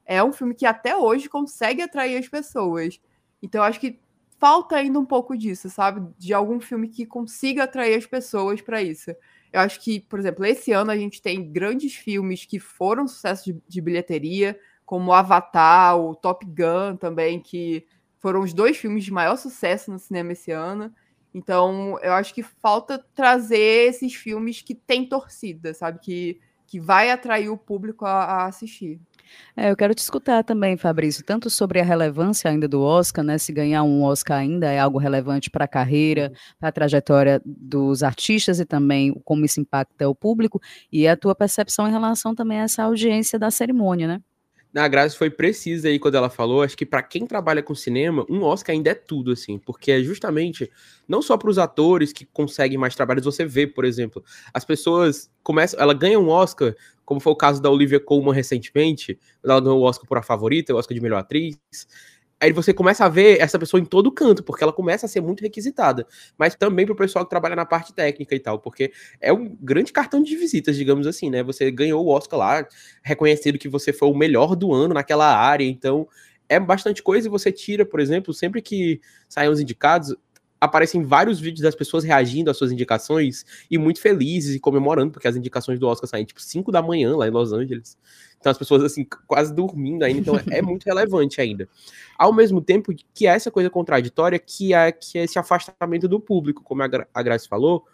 C: é um filme que até hoje consegue atrair as pessoas. Então, eu acho que falta ainda um pouco disso, sabe? De algum filme que consiga atrair as pessoas para isso. Eu acho que, por exemplo, esse ano a gente tem grandes filmes que foram sucesso de, de bilheteria, como Avatar, o Top Gun também, que foram os dois filmes de maior sucesso no cinema esse ano. Então, eu acho que falta trazer esses filmes que têm torcida, sabe? Que, que vai atrair o público a, a assistir.
B: É, eu quero te escutar também, Fabrício, tanto sobre a relevância ainda do Oscar, né? Se ganhar um Oscar ainda é algo relevante para a carreira, uhum. para a trajetória dos artistas e também como isso impacta o público, e a tua percepção em relação também a essa audiência da cerimônia, né?
D: A Grazi foi precisa aí quando ela falou. Acho que para quem trabalha com cinema, um Oscar ainda é tudo, assim, porque é justamente não só para os atores que conseguem mais trabalhos. Você vê, por exemplo, as pessoas começam, ela ganha um Oscar, como foi o caso da Olivia Colman recentemente, ela ganhou o Oscar por a favorita, o Oscar de melhor atriz. Aí você começa a ver essa pessoa em todo canto, porque ela começa a ser muito requisitada. Mas também para o pessoal que trabalha na parte técnica e tal, porque é um grande cartão de visitas, digamos assim, né? Você ganhou o Oscar lá, reconhecido que você foi o melhor do ano naquela área, então é bastante coisa e você tira, por exemplo, sempre que saem os indicados, aparecem vários vídeos das pessoas reagindo às suas indicações e muito felizes e comemorando, porque as indicações do Oscar saem tipo 5 da manhã lá em Los Angeles. Então as pessoas assim quase dormindo ainda, então é muito relevante ainda. Ao mesmo tempo que é essa coisa contraditória que é que é esse afastamento do público, como a, Gra a Grace falou,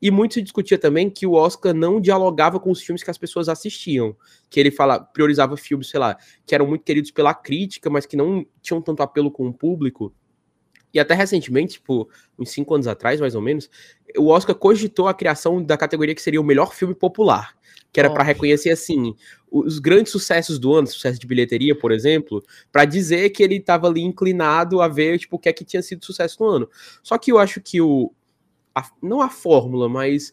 D: e muito se discutia também que o Oscar não dialogava com os filmes que as pessoas assistiam. Que ele fala, priorizava filmes, sei lá, que eram muito queridos pela crítica, mas que não tinham tanto apelo com o público. E até recentemente, tipo, uns cinco anos atrás, mais ou menos, o Oscar cogitou a criação da categoria que seria o melhor filme popular, que era para reconhecer assim os grandes sucessos do ano, sucesso de bilheteria, por exemplo, para dizer que ele estava ali inclinado a ver tipo o que é que tinha sido sucesso no ano. Só que eu acho que o a, não a fórmula, mas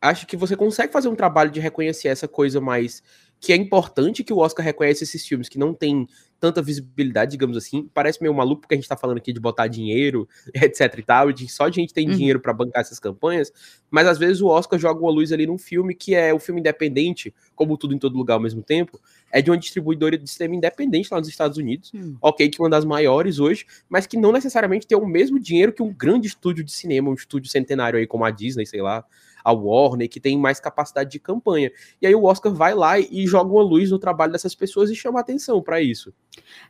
D: acho que você consegue fazer um trabalho de reconhecer essa coisa mais que é importante que o Oscar reconheça esses filmes que não tem tanta visibilidade, digamos assim. Parece meio maluco porque a gente tá falando aqui de botar dinheiro, etc e tal, de só a gente tem uhum. dinheiro para bancar essas campanhas, mas às vezes o Oscar joga uma luz ali num filme que é um filme independente, como tudo em todo lugar ao mesmo tempo, é de uma distribuidora de cinema independente lá nos Estados Unidos, uhum. ok, que é uma das maiores hoje, mas que não necessariamente tem o mesmo dinheiro que um grande estúdio de cinema, um estúdio centenário aí como a Disney, sei lá, a Warner, que tem mais capacidade de campanha. E aí o Oscar vai lá e joga uma luz no trabalho dessas pessoas e chama atenção para isso.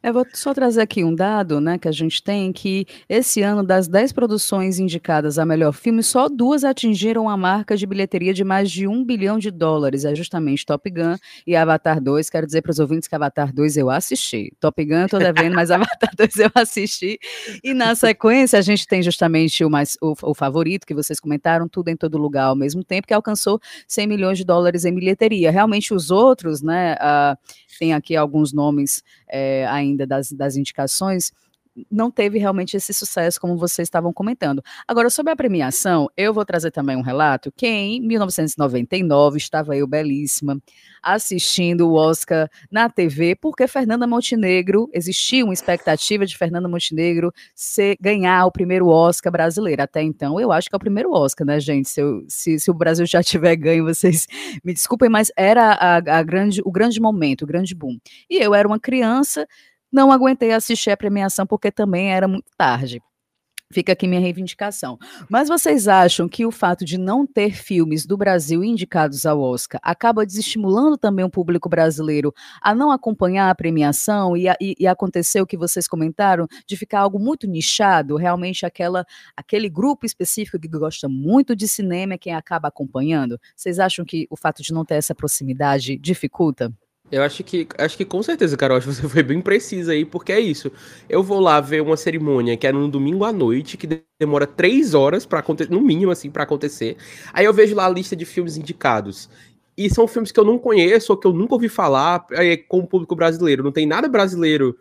B: Eu vou só trazer aqui um dado, né, que a gente tem, que esse ano, das 10 produções indicadas a melhor filme, só duas atingiram a marca de bilheteria de mais de um bilhão de dólares. É justamente Top Gun e Avatar 2. Quero dizer para os ouvintes que Avatar 2 eu assisti. Top Gun eu tô devendo, mas Avatar 2 eu assisti. E na sequência, a gente tem justamente o, mais, o, o favorito, que vocês comentaram, tudo em todo lugar ao mesmo tempo, que alcançou 100 milhões de dólares em bilheteria. Realmente os outros, né, uh, tem aqui alguns nomes é, ainda das, das indicações, não teve realmente esse sucesso, como vocês estavam comentando. Agora, sobre a premiação, eu vou trazer também um relato que em 1999 estava eu belíssima assistindo o Oscar na TV, porque Fernanda Montenegro, existia uma expectativa de Fernanda Montenegro ser, ganhar o primeiro Oscar brasileiro. Até então, eu acho que é o primeiro Oscar, né, gente? Se, eu, se, se o Brasil já tiver ganho, vocês me desculpem, mas era a, a grande, o grande momento, o grande boom. E eu era uma criança não aguentei assistir a premiação porque também era muito tarde. Fica aqui minha reivindicação. Mas vocês acham que o fato de não ter filmes do Brasil indicados ao Oscar acaba desestimulando também o público brasileiro a não acompanhar a premiação e, e, e acontecer o que vocês comentaram, de ficar algo muito nichado, realmente aquela, aquele grupo específico que gosta muito de cinema é quem acaba acompanhando? Vocês acham que o fato de não ter essa proximidade dificulta?
D: Eu acho que, acho que com certeza, Carol, acho que você foi bem precisa aí, porque é isso. Eu vou lá ver uma cerimônia que é no domingo à noite, que demora três horas para acontecer, no mínimo assim, para acontecer. Aí eu vejo lá a lista de filmes indicados. E são filmes que eu não conheço ou que eu nunca ouvi falar é, com o público brasileiro. Não tem nada brasileiro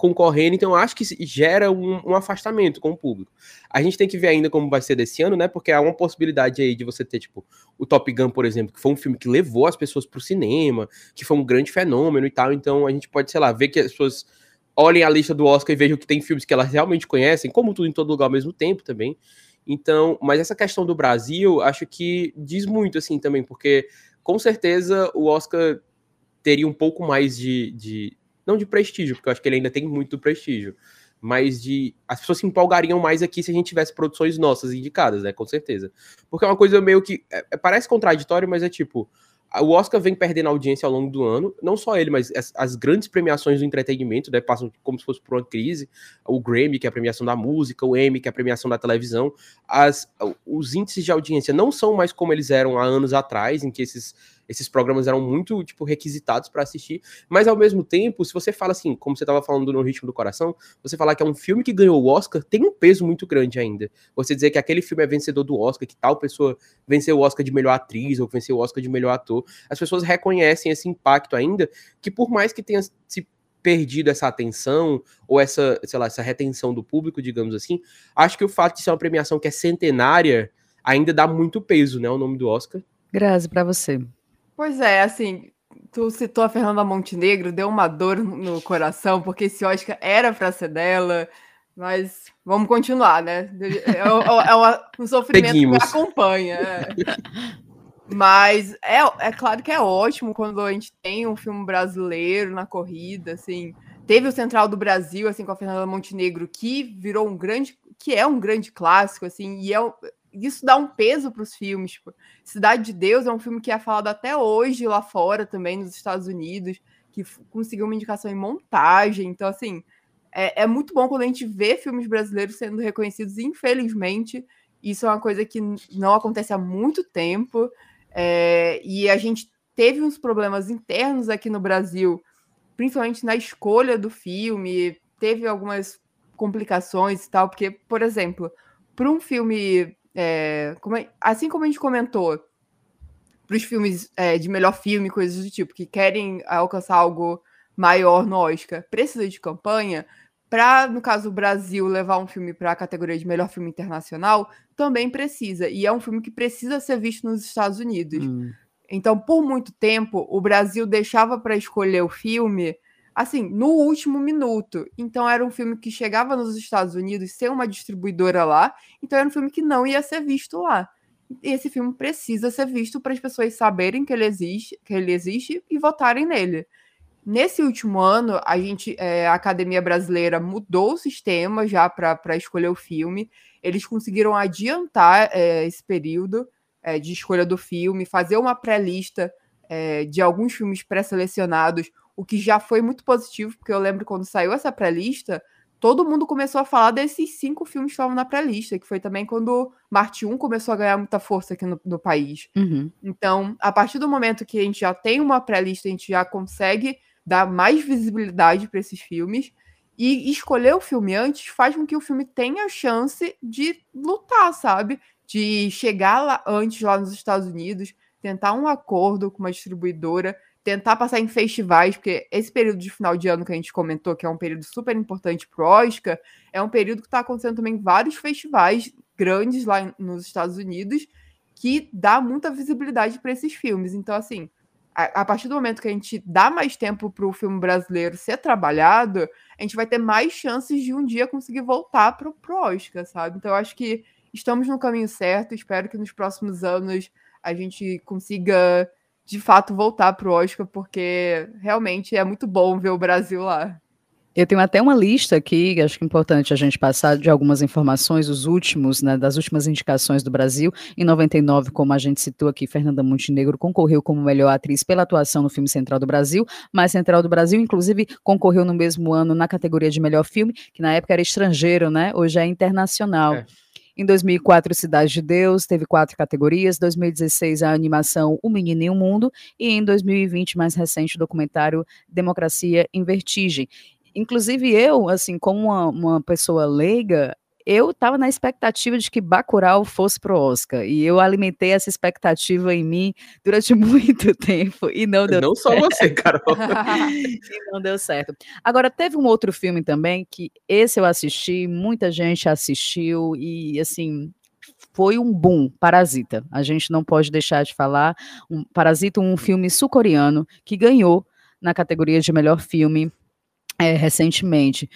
D: concorrendo, então acho que gera um, um, afastamento com o público. A gente tem que ver ainda como vai ser desse ano, né? Porque há uma possibilidade aí de você ter, tipo, o Top Gun, por exemplo, que foi um filme que levou as pessoas pro cinema, que foi um grande fenômeno e tal, então a gente pode, sei lá, ver que as pessoas olhem a lista do Oscar e vejam que tem filmes que elas realmente conhecem, como tudo em todo lugar ao mesmo tempo também. Então, mas essa questão do Brasil, acho que diz muito, assim, também, porque com certeza o Oscar teria um pouco mais de, de não de prestígio, porque eu acho que ele ainda tem muito prestígio, mas de. As pessoas se empolgariam mais aqui se a gente tivesse produções nossas indicadas, né? Com certeza. Porque é uma coisa meio que. É, é parece contraditório, mas é tipo. O Oscar vem perdendo audiência ao longo do ano, não só ele, mas as, as, grandes premiações do entretenimento, né, passam como se fosse por uma crise. O Grammy, que é a premiação da música, o Emmy, que é a premiação da televisão. As, os índices de audiência não são mais como eles eram há anos atrás, em que esses esses programas eram muito, tipo, requisitados para assistir, mas ao mesmo tempo, se você fala assim, como você estava falando no Ritmo do Coração, você falar que é um filme que ganhou o Oscar, tem um peso muito grande ainda. Você dizer que aquele filme é vencedor do Oscar, que tal pessoa venceu o Oscar de melhor atriz ou venceu o Oscar de melhor ator, as pessoas reconhecem esse impacto ainda, que por mais que tenha se perdido essa atenção ou essa, sei lá, essa retenção do público, digamos assim, acho que o fato de ser uma premiação que é centenária ainda dá muito peso, né, o nome do Oscar.
B: Graças para você.
C: Pois é, assim, tu citou a Fernanda Montenegro, deu uma dor no coração, porque esse Oscar era para ser dela, mas vamos continuar, né? É, é, é um sofrimento Seguimos. que acompanha. É. Mas é, é claro que é ótimo quando a gente tem um filme brasileiro na corrida, assim. Teve o Central do Brasil, assim, com a Fernanda Montenegro, que virou um grande, que é um grande clássico, assim, e é, isso dá um peso para os filmes. Tipo, Cidade de Deus é um filme que é falado até hoje lá fora também, nos Estados Unidos, que conseguiu uma indicação em montagem. Então, assim, é, é muito bom quando a gente vê filmes brasileiros sendo reconhecidos. Infelizmente, isso é uma coisa que não acontece há muito tempo. É, e a gente teve uns problemas internos aqui no Brasil, principalmente na escolha do filme. Teve algumas complicações e tal, porque, por exemplo, para um filme é, como é, assim como a gente comentou, para os filmes é, de melhor filme, coisas do tipo, que querem alcançar algo maior no Oscar, precisa de campanha. Para, no caso, o Brasil levar um filme para a categoria de melhor filme internacional, também precisa. E é um filme que precisa ser visto nos Estados Unidos. Hum. Então, por muito tempo, o Brasil deixava para escolher o filme assim, no último minuto. Então era um filme que chegava nos Estados Unidos sem uma distribuidora lá, então era um filme que não ia ser visto lá. E esse filme precisa ser visto para as pessoas saberem que ele existe, que ele existe e votarem nele. Nesse último ano, a gente, é, a Academia Brasileira mudou o sistema já para escolher o filme. Eles conseguiram adiantar é, esse período é, de escolha do filme, fazer uma pré-lista é, de alguns filmes pré-selecionados, o que já foi muito positivo, porque eu lembro quando saiu essa pré-lista, todo mundo começou a falar desses cinco filmes que estavam na pré-lista, que foi também quando Marte 1 começou a ganhar muita força aqui no, no país.
B: Uhum.
C: Então, a partir do momento que a gente já tem uma pré-lista, a gente já consegue dar mais visibilidade para esses filmes. E escolher o filme antes faz com que o filme tenha chance de lutar, sabe? De chegar lá antes lá nos Estados Unidos, tentar um acordo com uma distribuidora, tentar passar em festivais, porque esse período de final de ano que a gente comentou, que é um período super importante para o Oscar, é um período que está acontecendo também vários festivais grandes lá nos Estados Unidos, que dá muita visibilidade para esses filmes. Então, assim, a, a, partir do momento que a gente dá mais tempo para o filme brasileiro ser trabalhado, a gente vai ter mais chances de um dia conseguir voltar para o Oscar, sabe? Então, eu acho que estamos no caminho certo. Espero que nos próximos anos a gente consiga, de fato, voltar para o Oscar, porque realmente é muito bom ver o Brasil lá.
B: Eu tenho até uma lista aqui, acho que é importante a gente passar de algumas informações, os últimos, né, das últimas indicações do Brasil. Em 99, como a gente citou aqui, Fernanda Montenegro concorreu como melhor atriz pela atuação no filme Central do Brasil, mas Central do Brasil, inclusive, concorreu no mesmo ano na categoria de melhor filme, que na época era estrangeiro, né? Hoje é internacional. É. Em 2004, Cidade de Deus teve quatro categorias. 2016, a animação O Menino e o Mundo. E em 2020, mais recente, o documentário Democracia em Vertigem. Inclusive eu, assim, como uma, uma pessoa leiga, eu estava na expectativa de que Bacurau fosse pro Oscar e eu alimentei essa expectativa em mim durante muito tempo e não deu
D: não certo. Não só você, Carol.
B: e não deu certo. Agora teve um outro filme também que esse eu assisti, muita gente assistiu e assim foi um boom, Parasita. A gente não pode deixar de falar, um, Parasita, um filme sul-coreano que ganhou na categoria de melhor filme é, recentemente.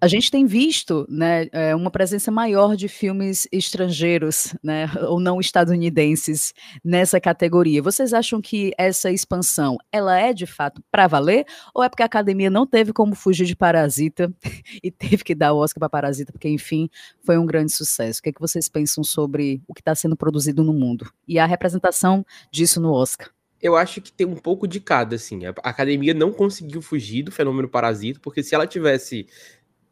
B: A gente tem visto né, é, uma presença maior de filmes estrangeiros, né, ou não estadunidenses, nessa categoria. Vocês acham que essa expansão ela é de fato para valer? Ou é porque a academia não teve como fugir de Parasita e teve que dar o Oscar para Parasita, porque, enfim, foi um grande sucesso? O que, é que vocês pensam sobre o que está sendo produzido no mundo e a representação disso no Oscar?
D: eu acho que tem um pouco de cada, assim. A academia não conseguiu fugir do fenômeno parasita, porque se ela tivesse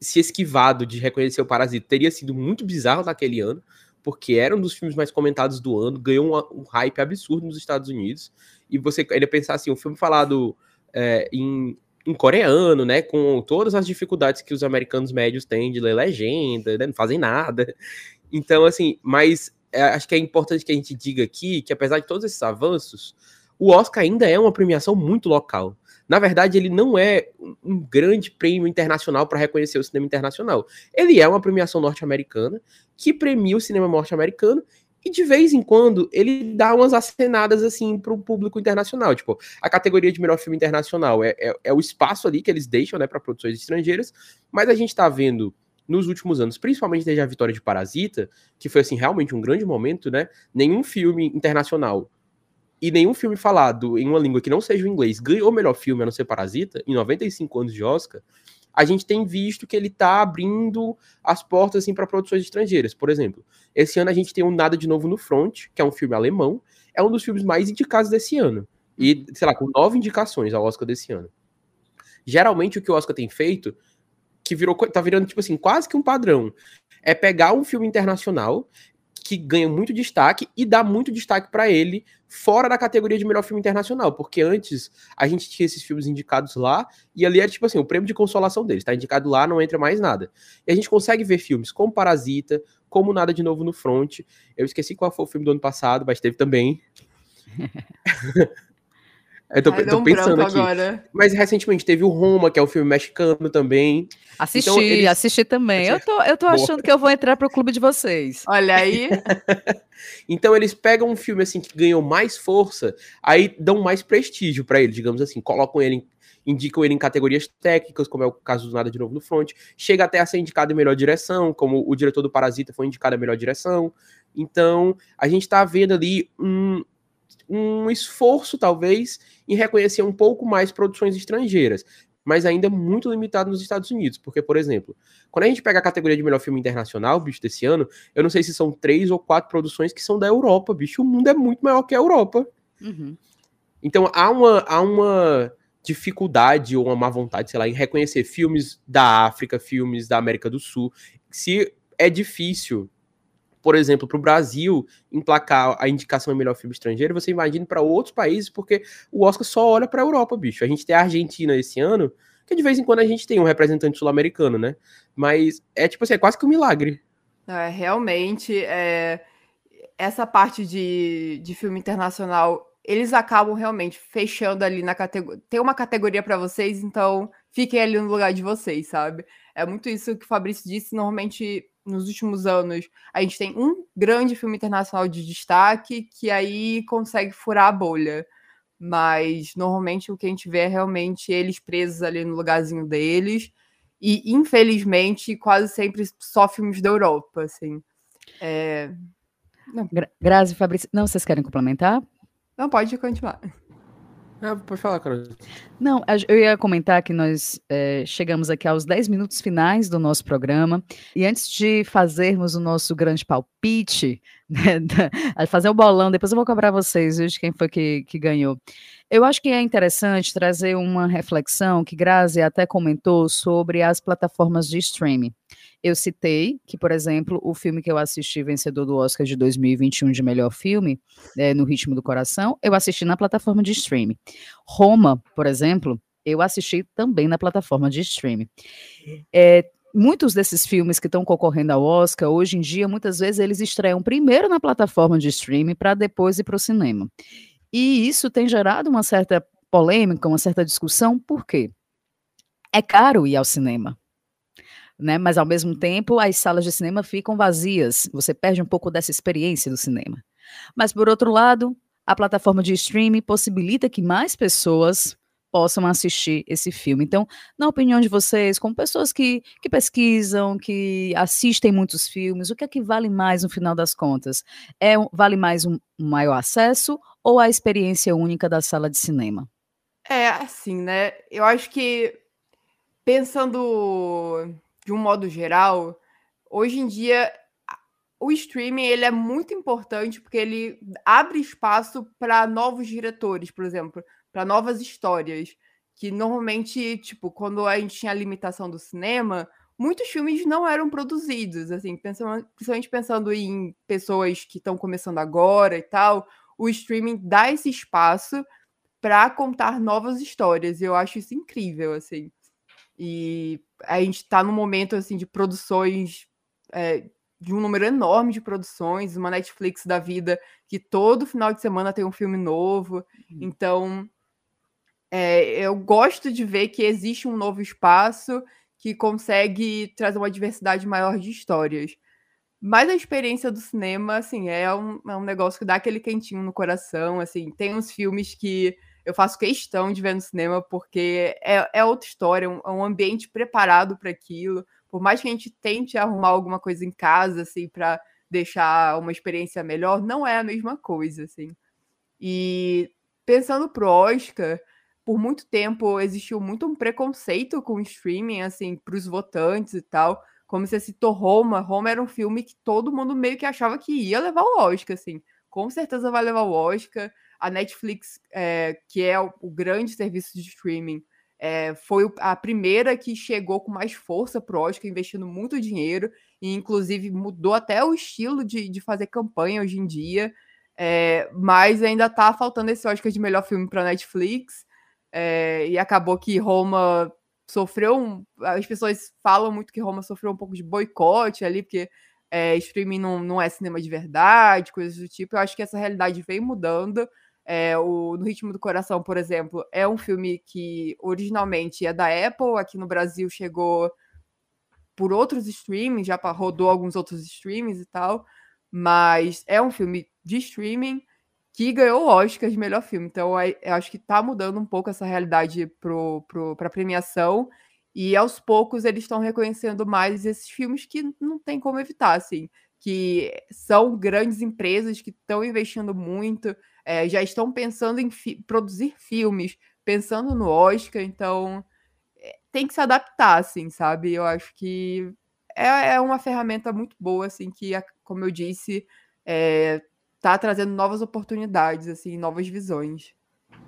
D: se esquivado de reconhecer o parasita, teria sido muito bizarro naquele ano, porque era um dos filmes mais comentados do ano, ganhou um, um hype absurdo nos Estados Unidos. E você ainda pensar assim, um filme falado é, em, em coreano, né, com todas as dificuldades que os americanos médios têm de ler legenda, né, não fazem nada. Então, assim, mas é, acho que é importante que a gente diga aqui que apesar de todos esses avanços, o Oscar ainda é uma premiação muito local. Na verdade, ele não é um grande prêmio internacional para reconhecer o cinema internacional. Ele é uma premiação norte-americana que premia o cinema norte-americano e de vez em quando ele dá umas acenadas assim para o público internacional. Tipo, a categoria de melhor filme internacional é, é, é o espaço ali que eles deixam né, para produções estrangeiras, mas a gente está vendo nos últimos anos, principalmente desde a vitória de Parasita, que foi assim realmente um grande momento, né? Nenhum filme internacional e nenhum filme falado em uma língua que não seja o inglês ganhou o melhor filme, a não ser Parasita, em 95 anos de Oscar, a gente tem visto que ele está abrindo as portas assim, para produções estrangeiras. Por exemplo, esse ano a gente tem um Nada de Novo no Front, que é um filme alemão, é um dos filmes mais indicados desse ano. E, sei lá, com nove indicações ao Oscar desse ano. Geralmente o que o Oscar tem feito, que virou, tá virando, tipo assim, quase que um padrão, é pegar um filme internacional que ganha muito destaque e dá muito destaque para ele fora da categoria de melhor filme internacional, porque antes a gente tinha esses filmes indicados lá e ali era tipo assim, o prêmio de consolação deles, tá indicado lá, não entra mais nada. E a gente consegue ver filmes como Parasita, como Nada de Novo no Front. Eu esqueci qual foi o filme do ano passado, mas teve também. Eu tô, Ai, tô um pensando aqui. Agora. Mas recentemente teve o Roma, que é o um filme mexicano também.
B: Assisti, então, eles... assisti também. Eu tô, eu tô achando que eu vou entrar pro clube de vocês.
C: Olha aí.
D: então eles pegam um filme assim que ganhou mais força, aí dão mais prestígio para ele, digamos assim, colocam ele em, indicam ele em categorias técnicas, como é o caso do Nada de Novo no Front, chega até a ser indicado em melhor direção, como o diretor do Parasita foi indicado em melhor direção. Então, a gente tá vendo ali um, um esforço, talvez, em reconhecer um pouco mais produções estrangeiras. mas ainda muito limitado nos Estados Unidos. Porque, por exemplo, quando a gente pega a categoria de melhor filme internacional, bicho, desse ano, eu não sei se são três ou quatro produções que são da Europa, bicho. O mundo é muito maior que a Europa. Uhum. Então há uma, há uma dificuldade ou uma má vontade, sei lá, em reconhecer filmes da África, filmes da América do Sul. Se é difícil por exemplo, para o Brasil emplacar a indicação de melhor filme estrangeiro, você imagina para outros países, porque o Oscar só olha para a Europa, bicho. A gente tem a Argentina esse ano, que de vez em quando a gente tem um representante sul-americano, né? Mas é tipo assim, é quase que um milagre.
C: É, realmente, é, essa parte de, de filme internacional, eles acabam realmente fechando ali na categoria. Tem uma categoria para vocês, então fiquem ali no lugar de vocês, sabe? É muito isso que o Fabrício disse. Normalmente nos últimos anos, a gente tem um grande filme internacional de destaque que aí consegue furar a bolha. Mas normalmente o que a gente vê é realmente eles presos ali no lugarzinho deles. E, infelizmente, quase sempre só filmes da Europa, assim. É...
B: Gra Grazi Fabrício. Não, vocês querem complementar?
C: Não, pode continuar.
D: Ah, pode falar, Carol.
B: Não, eu ia comentar que nós é, chegamos aqui aos 10 minutos finais do nosso programa. E antes de fazermos o nosso grande palpite, fazer o bolão, depois eu vou cobrar vocês viu, de quem foi que, que ganhou. Eu acho que é interessante trazer uma reflexão que Grazi até comentou sobre as plataformas de streaming. Eu citei que, por exemplo, o filme que eu assisti, vencedor do Oscar de 2021 de melhor filme, é, No Ritmo do Coração, eu assisti na plataforma de streaming. Roma, por exemplo, eu assisti também na plataforma de streaming. É, muitos desses filmes que estão concorrendo ao Oscar, hoje em dia, muitas vezes eles estreiam primeiro na plataforma de streaming para depois ir para o cinema. E isso tem gerado uma certa polêmica, uma certa discussão, por quê? É caro ir ao cinema né? Mas ao mesmo tempo as salas de cinema ficam vazias. Você perde um pouco dessa experiência do cinema. Mas por outro lado, a plataforma de streaming possibilita que mais pessoas possam assistir esse filme. Então, na opinião de vocês, como pessoas que, que pesquisam, que assistem muitos filmes, o que é que vale mais no final das contas? É vale mais um maior acesso ou a experiência única da sala de cinema?
C: É, assim, né? Eu acho que pensando de um modo geral, hoje em dia o streaming ele é muito importante porque ele abre espaço para novos diretores, por exemplo, para novas histórias. Que normalmente, tipo, quando a gente tinha a limitação do cinema, muitos filmes não eram produzidos, assim, pensando, principalmente pensando em pessoas que estão começando agora e tal, o streaming dá esse espaço para contar novas histórias. E eu acho isso incrível, assim. E a gente está num momento assim de produções é, de um número enorme de produções, uma Netflix da vida que todo final de semana tem um filme novo. Uhum. Então, é, eu gosto de ver que existe um novo espaço que consegue trazer uma diversidade maior de histórias. Mas a experiência do cinema, assim, é um, é um negócio que dá aquele quentinho no coração, assim. Tem uns filmes que eu faço questão de ver no cinema, porque é, é outra história, é um, é um ambiente preparado para aquilo. Por mais que a gente tente arrumar alguma coisa em casa, assim, para deixar uma experiência melhor, não é a mesma coisa, assim. E pensando pro Oscar, por muito tempo existiu muito um preconceito com o streaming, assim, para os votantes e tal. Como você citou Roma, Roma era um filme que todo mundo meio que achava que ia levar o Oscar, assim. Com certeza vai levar o Oscar a Netflix, é, que é o, o, grande serviço de streaming, é, foi a primeira que chegou com mais força pro Oscar, investindo muito dinheiro, e inclusive mudou até o estilo de, de fazer campanha hoje em dia. É, mas ainda tá faltando esse Oscar de melhor filme para Netflix. É, e acabou que Roma sofreu um. As pessoas falam muito que Roma sofreu um pouco de boicote ali, porque é, streaming não, não é cinema de verdade, coisas do tipo. Eu acho que essa realidade vem mudando. É, o No Ritmo do Coração, por exemplo, é um filme que originalmente é da Apple, aqui no Brasil chegou por outros streamings, já rodou alguns outros streamings e tal, mas é um filme de streaming que ganhou o Oscar de melhor filme. Então, acho que está mudando um pouco essa realidade para a premiação. E aos poucos eles estão reconhecendo mais esses filmes que não tem como evitar, assim, que são grandes empresas que estão investindo muito, é, já estão pensando em fi produzir filmes, pensando no Oscar, então tem que se adaptar, assim, sabe? Eu acho que é, é uma ferramenta muito boa, assim, que, como eu disse, é, tá trazendo novas oportunidades, assim, novas visões.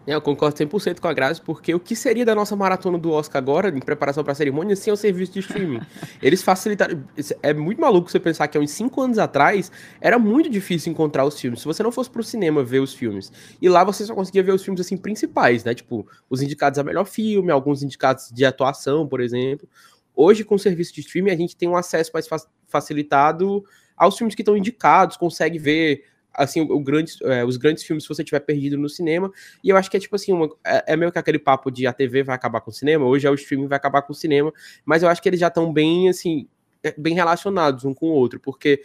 D: É, eu concordo 100% com a Grazi, porque o que seria da nossa maratona do Oscar agora, em preparação para a cerimônia, sem o serviço de streaming? Eles facilitaram. É muito maluco você pensar que há uns 5 anos atrás era muito difícil encontrar os filmes. Se você não fosse pro cinema ver os filmes. E lá você só conseguia ver os filmes assim principais, né? Tipo, os indicados a melhor filme, alguns indicados de atuação, por exemplo. Hoje, com o serviço de streaming, a gente tem um acesso mais facilitado aos filmes que estão indicados, consegue ver assim, o, o grande, é, os grandes filmes se você tiver perdido no cinema. E eu acho que é tipo assim, uma, é, é, meio que aquele papo de a TV vai acabar com o cinema, hoje é o streaming vai acabar com o cinema, mas eu acho que eles já estão bem, assim, é, bem relacionados um com o outro, porque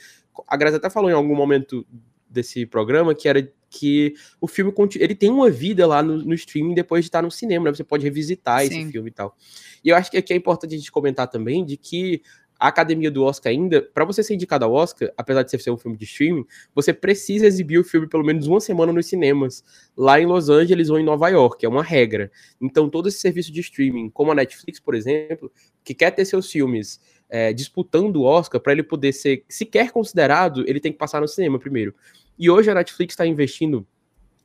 D: a Graça até falou em algum momento desse programa que era que o filme ele tem uma vida lá no, no streaming depois de estar no cinema, né? Você pode revisitar Sim. esse filme e tal. E eu acho que aqui é importante a gente comentar também de que a academia do Oscar ainda, para você ser indicado ao Oscar, apesar de ser um filme de streaming, você precisa exibir o filme pelo menos uma semana nos cinemas, lá em Los Angeles ou em Nova York, é uma regra. Então, todo esse serviço de streaming, como a Netflix, por exemplo, que quer ter seus filmes é, disputando o Oscar, para ele poder ser sequer considerado, ele tem que passar no cinema primeiro. E hoje a Netflix está investindo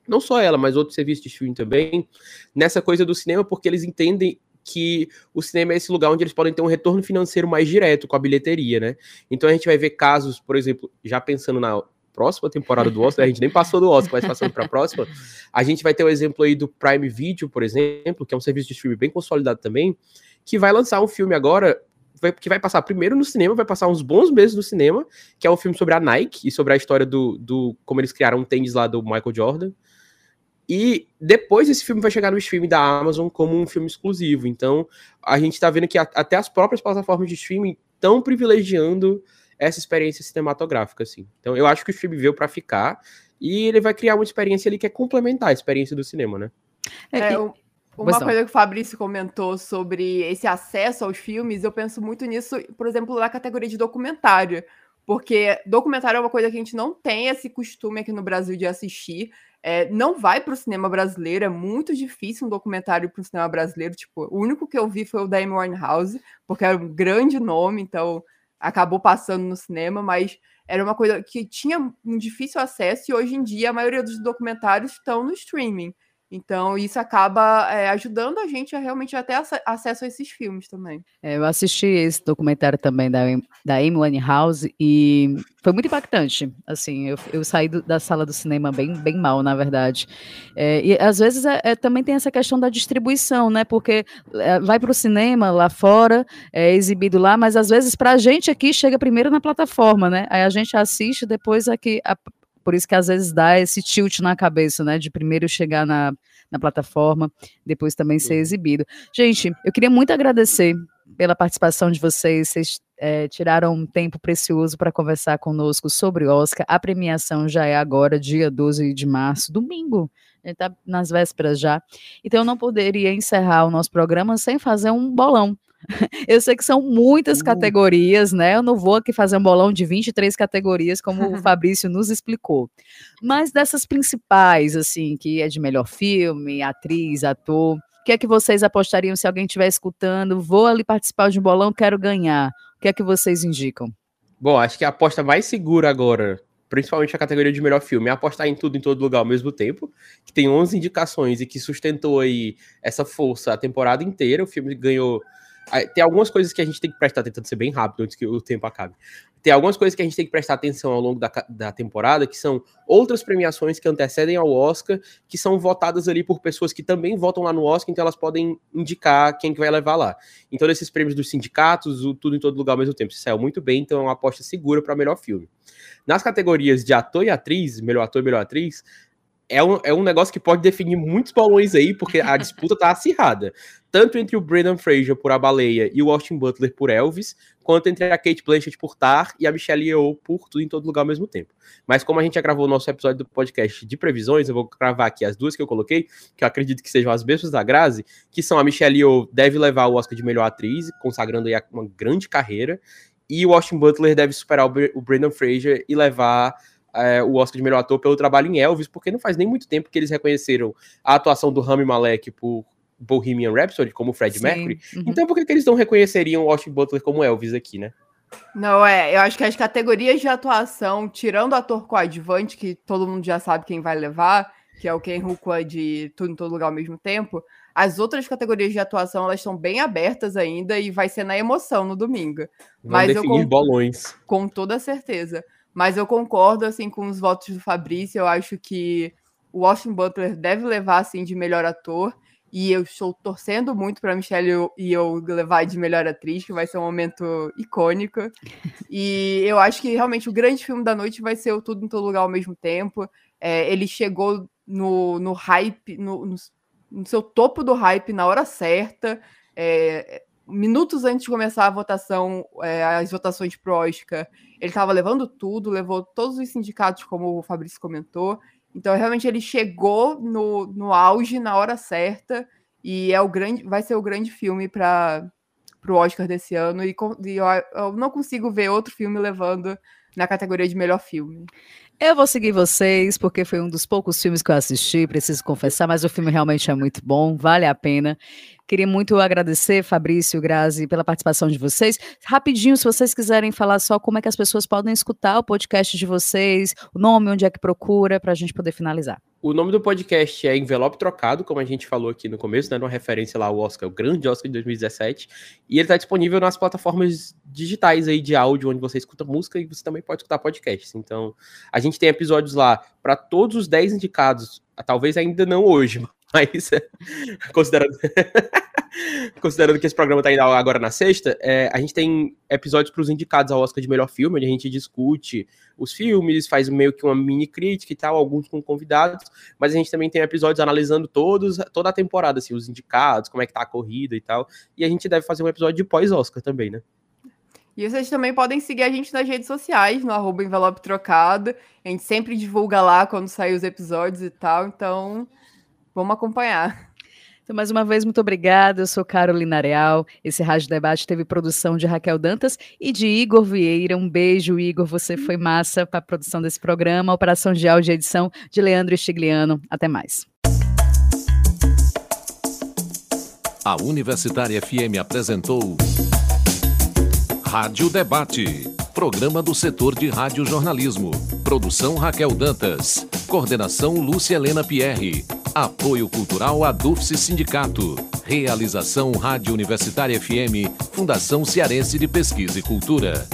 D: não só ela, mas outros serviços de streaming também, nessa coisa do cinema, porque eles entendem que o cinema é esse lugar onde eles podem ter um retorno financeiro mais direto com a bilheteria, né? Então a gente vai ver casos, por exemplo, já pensando na próxima temporada do Oscar, a gente nem passou do Oscar, mas passando para a próxima, a gente vai ter o exemplo aí do Prime Video, por exemplo, que é um serviço de streaming bem consolidado também, que vai lançar um filme agora que vai passar primeiro no cinema, vai passar uns bons meses no cinema, que é um filme sobre a Nike e sobre a história do, do como eles criaram um tênis lá do Michael Jordan. E depois esse filme vai chegar no streaming da Amazon como um filme exclusivo. Então, a gente está vendo que a, até as próprias plataformas de streaming estão privilegiando essa experiência cinematográfica, assim. Então, eu acho que o streaming veio para ficar e ele vai criar uma experiência ali que é complementar a experiência do cinema, né?
C: É, é uma coisa que o Fabrício comentou sobre esse acesso aos filmes, eu penso muito nisso, por exemplo, na categoria de documentário. Porque documentário é uma coisa que a gente não tem esse costume aqui no Brasil de assistir. É, não vai para o cinema brasileiro, é muito difícil um documentário para o cinema brasileiro. Tipo, o único que eu vi foi o da Amy Winehouse, porque era um grande nome, então acabou passando no cinema, mas era uma coisa que tinha um difícil acesso e hoje em dia a maioria dos documentários estão no streaming. Então, isso acaba é, ajudando a gente a realmente até acesso a esses filmes também.
B: É, eu assisti esse documentário também da, da Amy Winehouse e foi muito impactante. Assim, eu, eu saí do, da sala do cinema bem, bem mal, na verdade. É, e às vezes é, é também tem essa questão da distribuição, né? Porque é, vai para o cinema lá fora, é exibido lá, mas às vezes para a gente aqui chega primeiro na plataforma, né? Aí a gente assiste, depois aqui a, por isso que às vezes dá esse tilt na cabeça, né? De primeiro chegar na, na plataforma, depois também ser exibido. Gente, eu queria muito agradecer pela participação de vocês. Vocês é, tiraram um tempo precioso para conversar conosco sobre o Oscar. A premiação já é agora, dia 12 de março, domingo. A gente está nas vésperas já. Então, eu não poderia encerrar o nosso programa sem fazer um bolão. Eu sei que são muitas uh. categorias, né? Eu não vou aqui fazer um bolão de 23 categorias, como o Fabrício nos explicou. Mas dessas principais, assim, que é de melhor filme, atriz, ator, o que é que vocês apostariam se alguém estiver escutando? Vou ali participar de um bolão, quero ganhar. O que é que vocês indicam?
D: Bom, acho que a aposta mais segura agora, principalmente a categoria de melhor filme, é apostar em tudo em todo lugar ao mesmo tempo, que tem 11 indicações e que sustentou aí essa força a temporada inteira. O filme ganhou tem algumas coisas que a gente tem que prestar, tentando ser bem rápido antes que o tempo acabe. Tem algumas coisas que a gente tem que prestar atenção ao longo da, da temporada, que são outras premiações que antecedem ao Oscar, que são votadas ali por pessoas que também votam lá no Oscar, então elas podem indicar quem que vai levar lá. Então, esses prêmios dos sindicatos, o tudo em todo lugar ao mesmo tempo. Isso saiu muito bem, então é uma aposta segura para melhor filme. Nas categorias de ator e atriz, melhor ator e melhor atriz, é um, é um negócio que pode definir muitos balões aí, porque a disputa tá acirrada. Tanto entre o Brendan Fraser por A Baleia e o Austin Butler por Elvis, quanto entre a Kate Blanchett por Tar e a Michelle Yeoh por Tudo em Todo Lugar ao mesmo tempo. Mas como a gente já gravou o nosso episódio do podcast de previsões, eu vou gravar aqui as duas que eu coloquei, que eu acredito que sejam as mesmas da Grazi, que são a Michelle Yeoh deve levar o Oscar de melhor atriz, consagrando aí uma grande carreira, e o Austin Butler deve superar o Brendan Fraser e levar é, o Oscar de melhor ator pelo trabalho em Elvis, porque não faz nem muito tempo que eles reconheceram a atuação do Rami Malek por Bohemian Rhapsody, como o Fred
B: Sim,
D: Mercury.
B: uhum.
D: Então por que, que eles não reconheceriam o Austin Butler como Elvis aqui, né?
C: Não, é, eu acho que as categorias de atuação, tirando o ator coadjuvante, que todo mundo já sabe quem vai levar, que é o Ken Rukwa de Tudo em Todo Lugar ao mesmo tempo, as outras categorias de atuação, elas estão bem abertas ainda e vai ser na emoção no domingo,
D: Vão
C: Mas eu
D: definir
C: con-
D: bolões.
C: com toda certeza. Mas eu concordo, assim, com os votos do Fabrício, eu acho que o Austin Butler deve levar, assim, de melhor ator, e eu estou torcendo muito para Michelle e eu levar de melhor atriz, que vai ser um momento icônico. E eu acho que realmente o grande filme da noite vai ser o Tudo em Todo Lugar ao mesmo tempo. É, ele chegou no, no hype, no, no, no seu topo do hype na hora certa. É, minutos antes de começar a votação, é, as votações pro Oscar, ele estava levando tudo, levou todos os sindicatos, como o Fabrício comentou. Então, realmente, ele chegou no, no auge na hora certa e é o grande, vai ser o grande filme para o Oscar desse ano. E, e eu, eu não consigo ver outro filme levando na categoria de melhor filme.
B: Eu vou seguir vocês, porque foi um dos poucos filmes que eu assisti, preciso confessar, mas o filme realmente é muito bom, vale a pena. Queria muito agradecer, Fabrício, Grazi, pela participação de vocês. Rapidinho, se vocês quiserem falar só como é que as pessoas podem escutar o podcast de vocês, o nome, onde é que procura, para a gente poder finalizar.
D: O nome do podcast é Envelope Trocado, como a gente falou aqui no começo, né? Uma referência lá ao Oscar, o grande Oscar de 2017. E ele está disponível nas plataformas digitais aí de áudio, onde você escuta música e você também pode escutar podcasts. Então, a gente tem episódios lá para todos os 10 indicados, talvez ainda não hoje, mas considerando, considerando que esse programa está indo agora na sexta, é, a gente tem episódios para os indicados ao Oscar de melhor filme, onde a gente discute os filmes, faz meio que uma mini crítica e tal, alguns com convidados, mas a gente também tem episódios analisando todos, toda a temporada, assim, os indicados, como é que tá a corrida e tal. E a gente deve fazer um episódio de pós-Oscar também, né?
C: E vocês também podem seguir a gente nas redes sociais, no arroba envelope trocado. A gente sempre divulga lá quando saem os episódios e tal, então vamos acompanhar.
B: Então, mais uma vez, muito obrigada. Eu sou Carolina Real. Esse Rádio Debate teve produção de Raquel Dantas e de Igor Vieira. Um beijo, Igor. Você foi massa para a produção desse programa. Operação de áudio e edição de Leandro Estigliano. Até mais.
A: A Universitária FM apresentou Rádio Debate, programa do setor de radiojornalismo. Produção Raquel Dantas, coordenação Lúcia Helena Pierre, apoio cultural Adufse Sindicato, realização Rádio Universitária FM, Fundação Cearense de Pesquisa e Cultura.